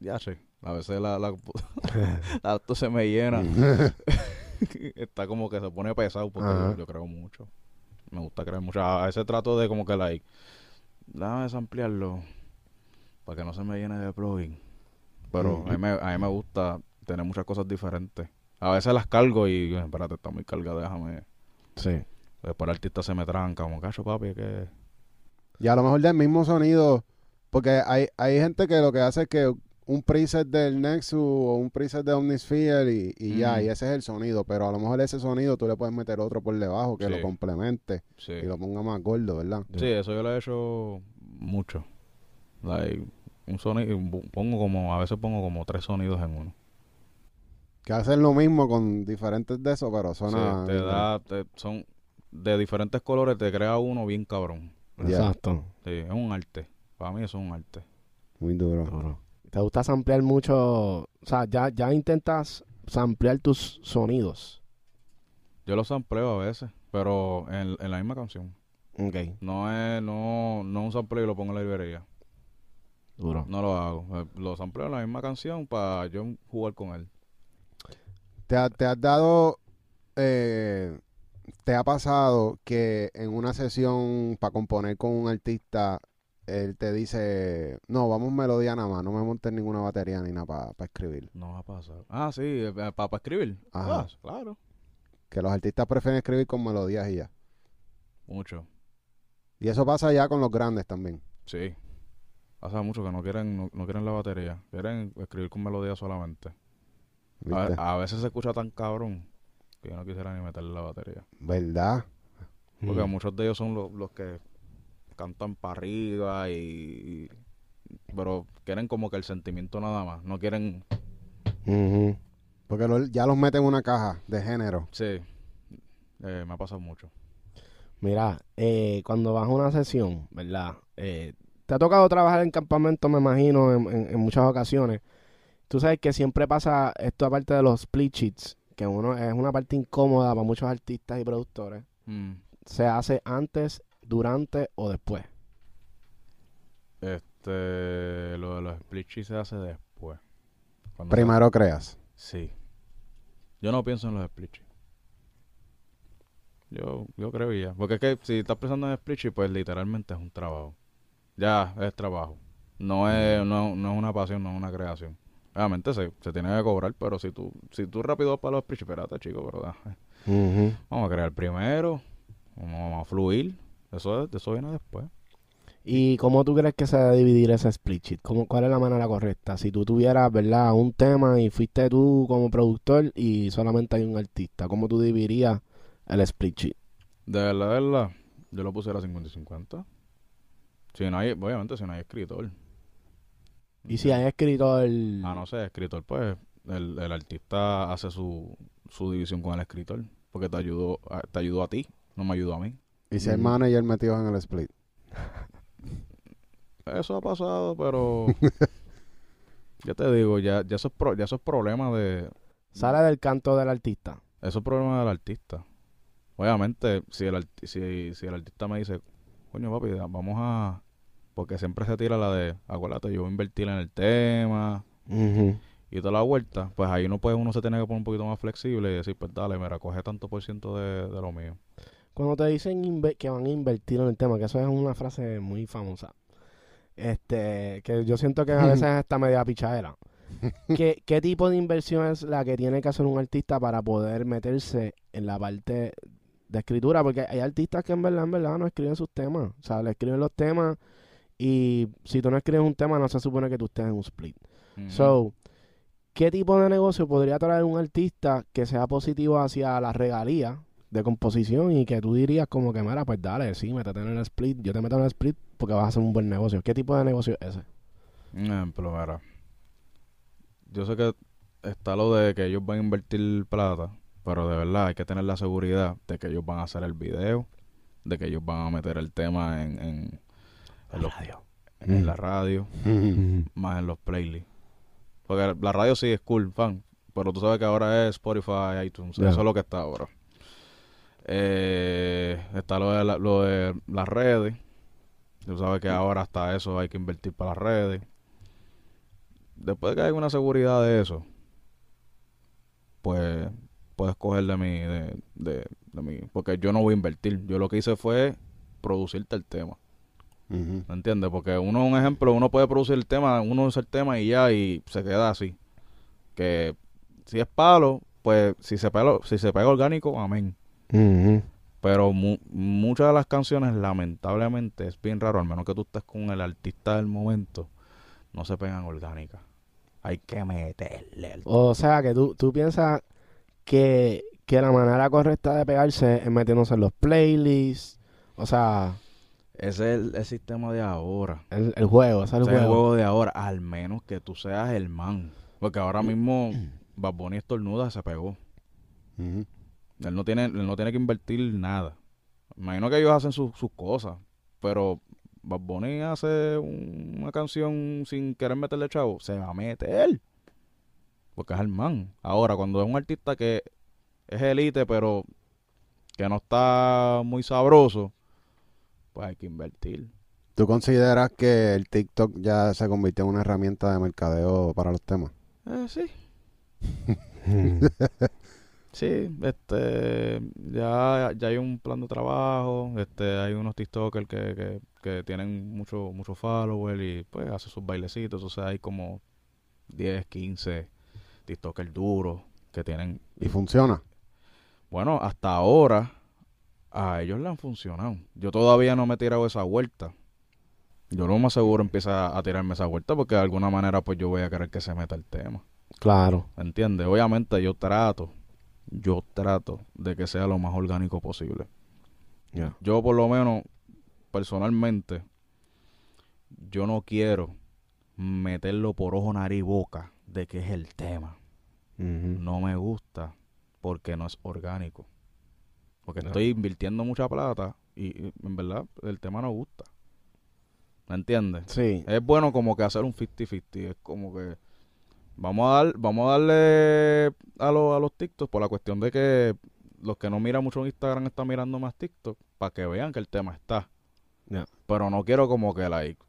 ya sé, a veces la, la, la auto se me llena. Está como que se pone pesado porque yo, yo creo mucho. Me gusta creer mucho. A veces trato de como que like, déjame ampliarlo para que no se me llene de plugin. Pero a, mí me, a mí me gusta tener muchas cosas diferentes. A veces las cargo y, espérate, está muy cargada, déjame. Sí. Después el artista se me tranca, como cacho papi, que Y a lo mejor del mismo sonido, porque hay, hay gente que lo que hace es que un preset del Nexus o un preset de Omnisphere y, y ya, y ese es el sonido, pero a lo mejor ese sonido tú le puedes meter otro por debajo que Sí. lo complemente sí. y lo ponga más gordo, ¿verdad? Sí, eso yo lo he hecho mucho. Like, un sonido, pongo como, a veces pongo como tres sonidos en uno. Que hacen lo mismo con diferentes de esos, pero suena... Sí, te da, te- son de diferentes colores, te crea uno bien cabrón. Exacto. Sí, es un arte. Para mí eso es un arte. Muy duro. Duro. ¿Te gusta samplear mucho? O sea, ya, ya intentas samplear tus sonidos. Yo lo sampleo a veces, pero en, en la misma canción. Ok. No es, no, no un sampleo y lo pongo en la librería. Duro. No lo hago. Eh, Lo sampleo en la misma canción para yo jugar con él. ¿Te, ha- te has dado, eh, te ha pasado que en una sesión para componer con un artista, él te dice, no, vamos melodía nada más, no me montes ninguna batería ni nada para escribir? No va a pasar. Ah, sí, para escribir. Ajá. Ah, claro. Que los artistas prefieren escribir con melodías y ya. Mucho. Y eso pasa ya con los grandes también. Sí. Pasa mucho que no quieren, no, no quieren la batería. Quieren escribir con melodía solamente. a veces se escucha tan cabrón que yo no quisiera ni meterle la batería. ¿Verdad? Porque Mm. muchos de ellos son los, los que cantan para arriba y, Pero quieren como que el sentimiento nada más. No quieren... Porque lo- ya los meten en una caja de género. Sí. Eh, me ha pasado mucho. Mira, eh, cuando vas a una sesión, ¿verdad? Eh, te ha tocado trabajar en campamento, me imagino, en, en- en muchas ocasiones. Tú sabes que siempre pasa esto aparte de los split sheets, que uno es una parte incómoda para muchos artistas y productores. Mm. Se hace antes, durante o después. Este... Lo de los split se hace después. Cuando Primero creas. Sí. Yo no pienso en los split. Yo, yo creo ya. Porque es que si estás pensando en split pues literalmente es un trabajo. Ya, es trabajo. No es, no, no es una pasión, no es una creación. Obviamente se, se tiene que cobrar, pero si tú, si tú rápido vas para los split espérate chico, pero da, Ujú. vamos a crear primero, vamos a fluir. Eso, es- eso viene después. ¿Y cómo tú crees que se debe dividir ese split sheet? ¿Cómo, ¿Cuál es la manera correcta? Si tú tuvieras, ¿verdad? Un tema y fuiste tú como productor y solamente hay un artista, ¿cómo tú dividirías el split sheet? De verdad, de verdad, yo lo pusiera 50 y 50. Si no hay, obviamente si no hay escritor. Y si hay escritor... Ah, no sé, escritor, pues el, el artista hace su, su división con el escritor. Porque te ayudó, a- te ayudó a ti, no me ayudó a mí. Y si hay Mm. manager metidos en el split. Eso ha pasado, pero... ya te digo, ya, ya, eso es pro- ya eso es problema de... Sale del canto del artista. Eso es problema del artista. Obviamente, si el, arti- si, si el artista me dice, coño papi, da- vamos a... Porque siempre se tira la de, acuérdate, yo voy a invertir en el tema y toda la vuelta. Pues ahí no puede, uno se tiene que poner un poquito más flexible y decir, pues dale, mira, coge tanto por ciento de, de lo mío. Cuando te dicen que van a invertir en el tema, que eso es una frase muy famosa, este, que yo siento que a veces es esta media pichadera. ¿Qué, ¿Qué tipo de inversión es la que tiene que hacer un artista para poder meterse en la parte de escritura? Porque hay artistas que en verdad, en verdad no escriben sus temas. O sea, le escriben los temas y si tú no escribes un tema no se supone que tú estés en un split. So, ¿qué tipo de negocio podría traer un artista que sea positivo hacia la regalía de composición y que tú dirías como que, mira, pues dale, sí, métete en el split, yo te meto en el split porque vas a hacer un buen negocio. ¿Qué tipo de negocio es ese? Un ejemplo, mira. Yo sé que está lo de que ellos van a invertir plata, pero de verdad hay que tener la seguridad de que ellos van a hacer el video, de que ellos van a meter el tema en, en, en los- en la radio, más en los playlists. Porque la radio sí es cool, fan, pero tú sabes que ahora es Spotify, iTunes, eso es lo que está ahora. Eh, está lo de, la- lo de las redes. Tú sabes que ahora hasta eso hay que invertir para las redes. Después de que hay una seguridad de eso, pues puedes coger de mi, de, de, de mi, porque yo no voy a invertir. Yo lo que hice fue producirte el tema. Ujú. ¿Me entiendes? Porque uno, un ejemplo, uno puede producir el tema, uno usa el tema y ya, y se queda así. Que si es palo, pues si se pega, si se pega orgánico, amén. Pero mu- muchas de las canciones, lamentablemente, es bien raro, al menos que tú estés con el artista del momento, no se pegan orgánicas. Hay que meterle el... O sea, que tú, tú piensas que, que la manera correcta de pegarse es metiéndose en los playlists, o sea, Ese es el, el sistema de ahora. el, el juego, ese es el Ese es el juego. de ahora, al menos que tú seas el man. Porque ahora mismo Bad Bunny estornuda, se pegó. Ujú. Él no tiene, él no tiene que invertir nada. Imagino que ellos hacen sus sus cosas, pero Bad Bunny hace un- una canción sin querer meterle chavo, se va a meter. Porque es el man. Ahora, cuando es un artista que es elite, pero que no está muy sabroso, pues hay que invertir. ¿Tú consideras que el TikTok ya se convirtió en una herramienta de mercadeo para los temas? Eh, sí. Sí, este, ya, ya hay un plan de trabajo, este, hay unos TikTokers que, que, que tienen mucho, mucho follower y pues hacen sus bailecitos, o sea, hay como 10, 15 TikTokers duros que tienen, ¿Y funciona? bueno, hasta ahora a ellos le han funcionado. Yo todavía no me he tirado esa vuelta. Yo lo más seguro empieza a tirarme esa vuelta porque de alguna manera pues yo voy a querer que se meta el tema. Claro. ¿Entiendes? Obviamente yo trato yo trato de que sea lo más orgánico posible. Yo por lo menos, personalmente, yo no quiero meterlo por ojo, nariz y boca de que es el tema. No me gusta porque no es orgánico. Porque estoy invirtiendo mucha plata y, y, en verdad el tema no gusta. ¿Me entiendes? Sí. Es bueno como que hacer un 50-50. Es como que vamos a dar, vamos a darle a, los a los TikTok por la cuestión de que los que no miran mucho Instagram están mirando más TikTok para que vean que el tema está. Ya. Pero no quiero como que like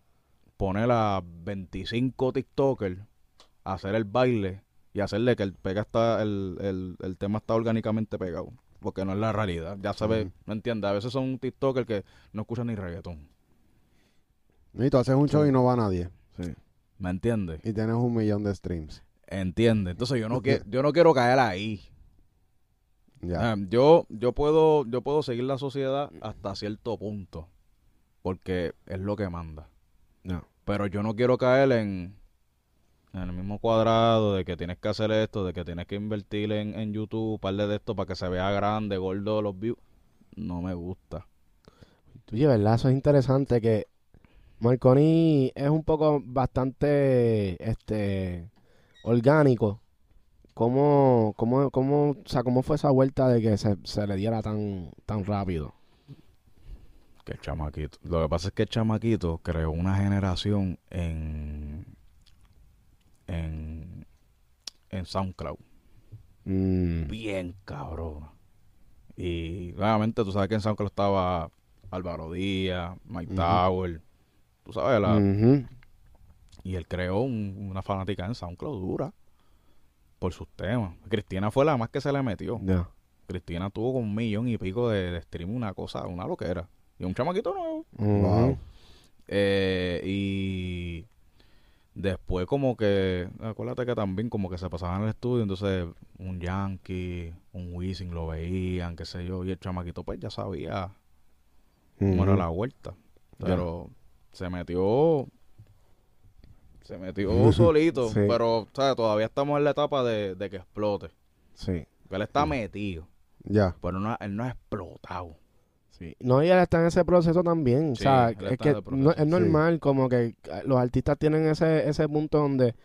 poner a 25 TikTokers a hacer el baile y hacerle que el pega está el, el, el tema está orgánicamente pegado. Porque no es la realidad. Ya se ve, Ujú. ¿me entiendes? A veces son TikTokers que no escuchan ni reggaetón. Y tú haces un show y no va nadie. Sí. ¿Me entiendes? Y tienes un millón de streams. Entiende. Entonces yo no quiero, yo no quiero caer ahí. Ya. Ah, yo, yo puedo, yo puedo seguir la sociedad hasta cierto punto. Porque es lo que manda. No. Pero yo no quiero caer en, en el mismo cuadrado de que tienes que hacer esto, de que tienes que invertir en, en YouTube, un par de esto para que se vea grande, gordo los views. No me gusta. Oye, ¿verdad? Eso es interesante que Marconi es un poco bastante este orgánico. ¿Cómo, cómo, cómo, o sea, ¿Cómo fue esa vuelta de que se, se le diera tan, tan rápido? Que el chamaquito. Lo que pasa es que el chamaquito creó una generación en, en, en SoundCloud. Mm, bien cabrón. Y obviamente tú sabes que en SoundCloud estaba Álvaro Díaz, Mike Ujú. Tower, tú sabes, la- y él creó un- una fanática en SoundCloud dura por sus temas. Cristina fue la más que se le metió. Cristina tuvo con un millón y pico de, de stream, una cosa, una loquera. Y un chamaquito nuevo. Wow. Eh, y después como que, acuérdate que también como que se pasaban en el estudio, entonces un Yankee, un Wisin lo veían, qué sé yo, y el chamaquito pues ya sabía cómo era la vuelta. Pero se metió, se metió solito, Sí. pero ¿sabes? todavía estamos en la etapa de, de que explote. Sí, Él está metido, Ya. pero no, él no ha explotado. sí. No, y él está en ese proceso también. Sí, o sea, él es que no- es normal como que eh, los artistas tienen ese, ese punto donde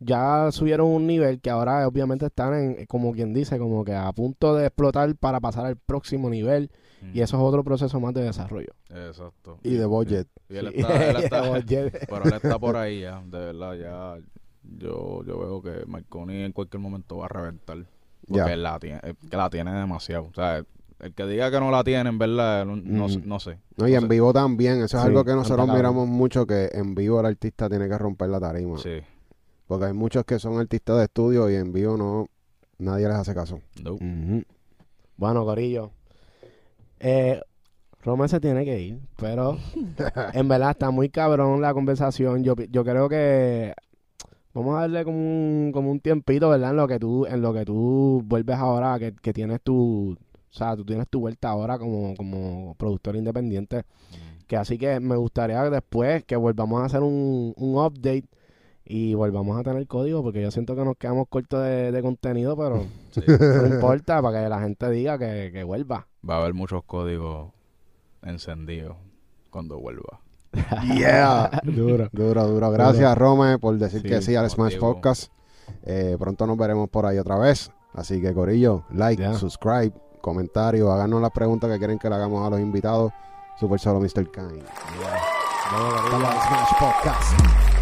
ya subieron un nivel que ahora obviamente están en, como quien dice, como que a punto de explotar para pasar al próximo nivel. Y eso es otro proceso más de desarrollo. Exacto. Y de budget. Y él Sí. está, él está- pero él está por ahí ya, de verdad, ya. Yo, yo veo que Marconi en cualquier momento va a reventar. Porque él la tiene, él- que la tiene demasiado. O sea, el que diga que no la tiene, en verdad, no, no, Mm. sé- no sé. No, y No en sé. vivo también. Eso es Sí, algo que nosotros miramos mucho, que en vivo el artista tiene que romper la tarima. Sí. Porque hay muchos que son artistas de estudio y en vivo no nadie les hace caso. No. Bueno, Corillo. Eh, Roma se tiene que ir, pero en verdad está muy cabrón la conversación. Yo, yo creo que vamos a darle como un, como un tiempito, ¿verdad? En lo que tú, en lo que tú vuelves ahora, que, que tienes tu, o sea, tú tienes tu vuelta ahora como, como productor independiente. Que así que me gustaría después que volvamos a hacer un, un update y volvamos a tener código, porque yo siento que nos quedamos cortos de, de contenido, pero Sí. no importa, para que la gente diga que, que vuelva. Va a haber muchos códigos encendidos cuando vuelva. Yeah. Duro. Duro, duro. Gracias, Rome, por decir Sí, que sí al Smash digo. Podcast. Eh, pronto nos veremos por ahí otra vez. Así que, Corillo, like, Ya. subscribe, comentario, háganos las preguntas que quieren que le hagamos a los invitados. Super solo Mr. Corillo. la Smash Podcast.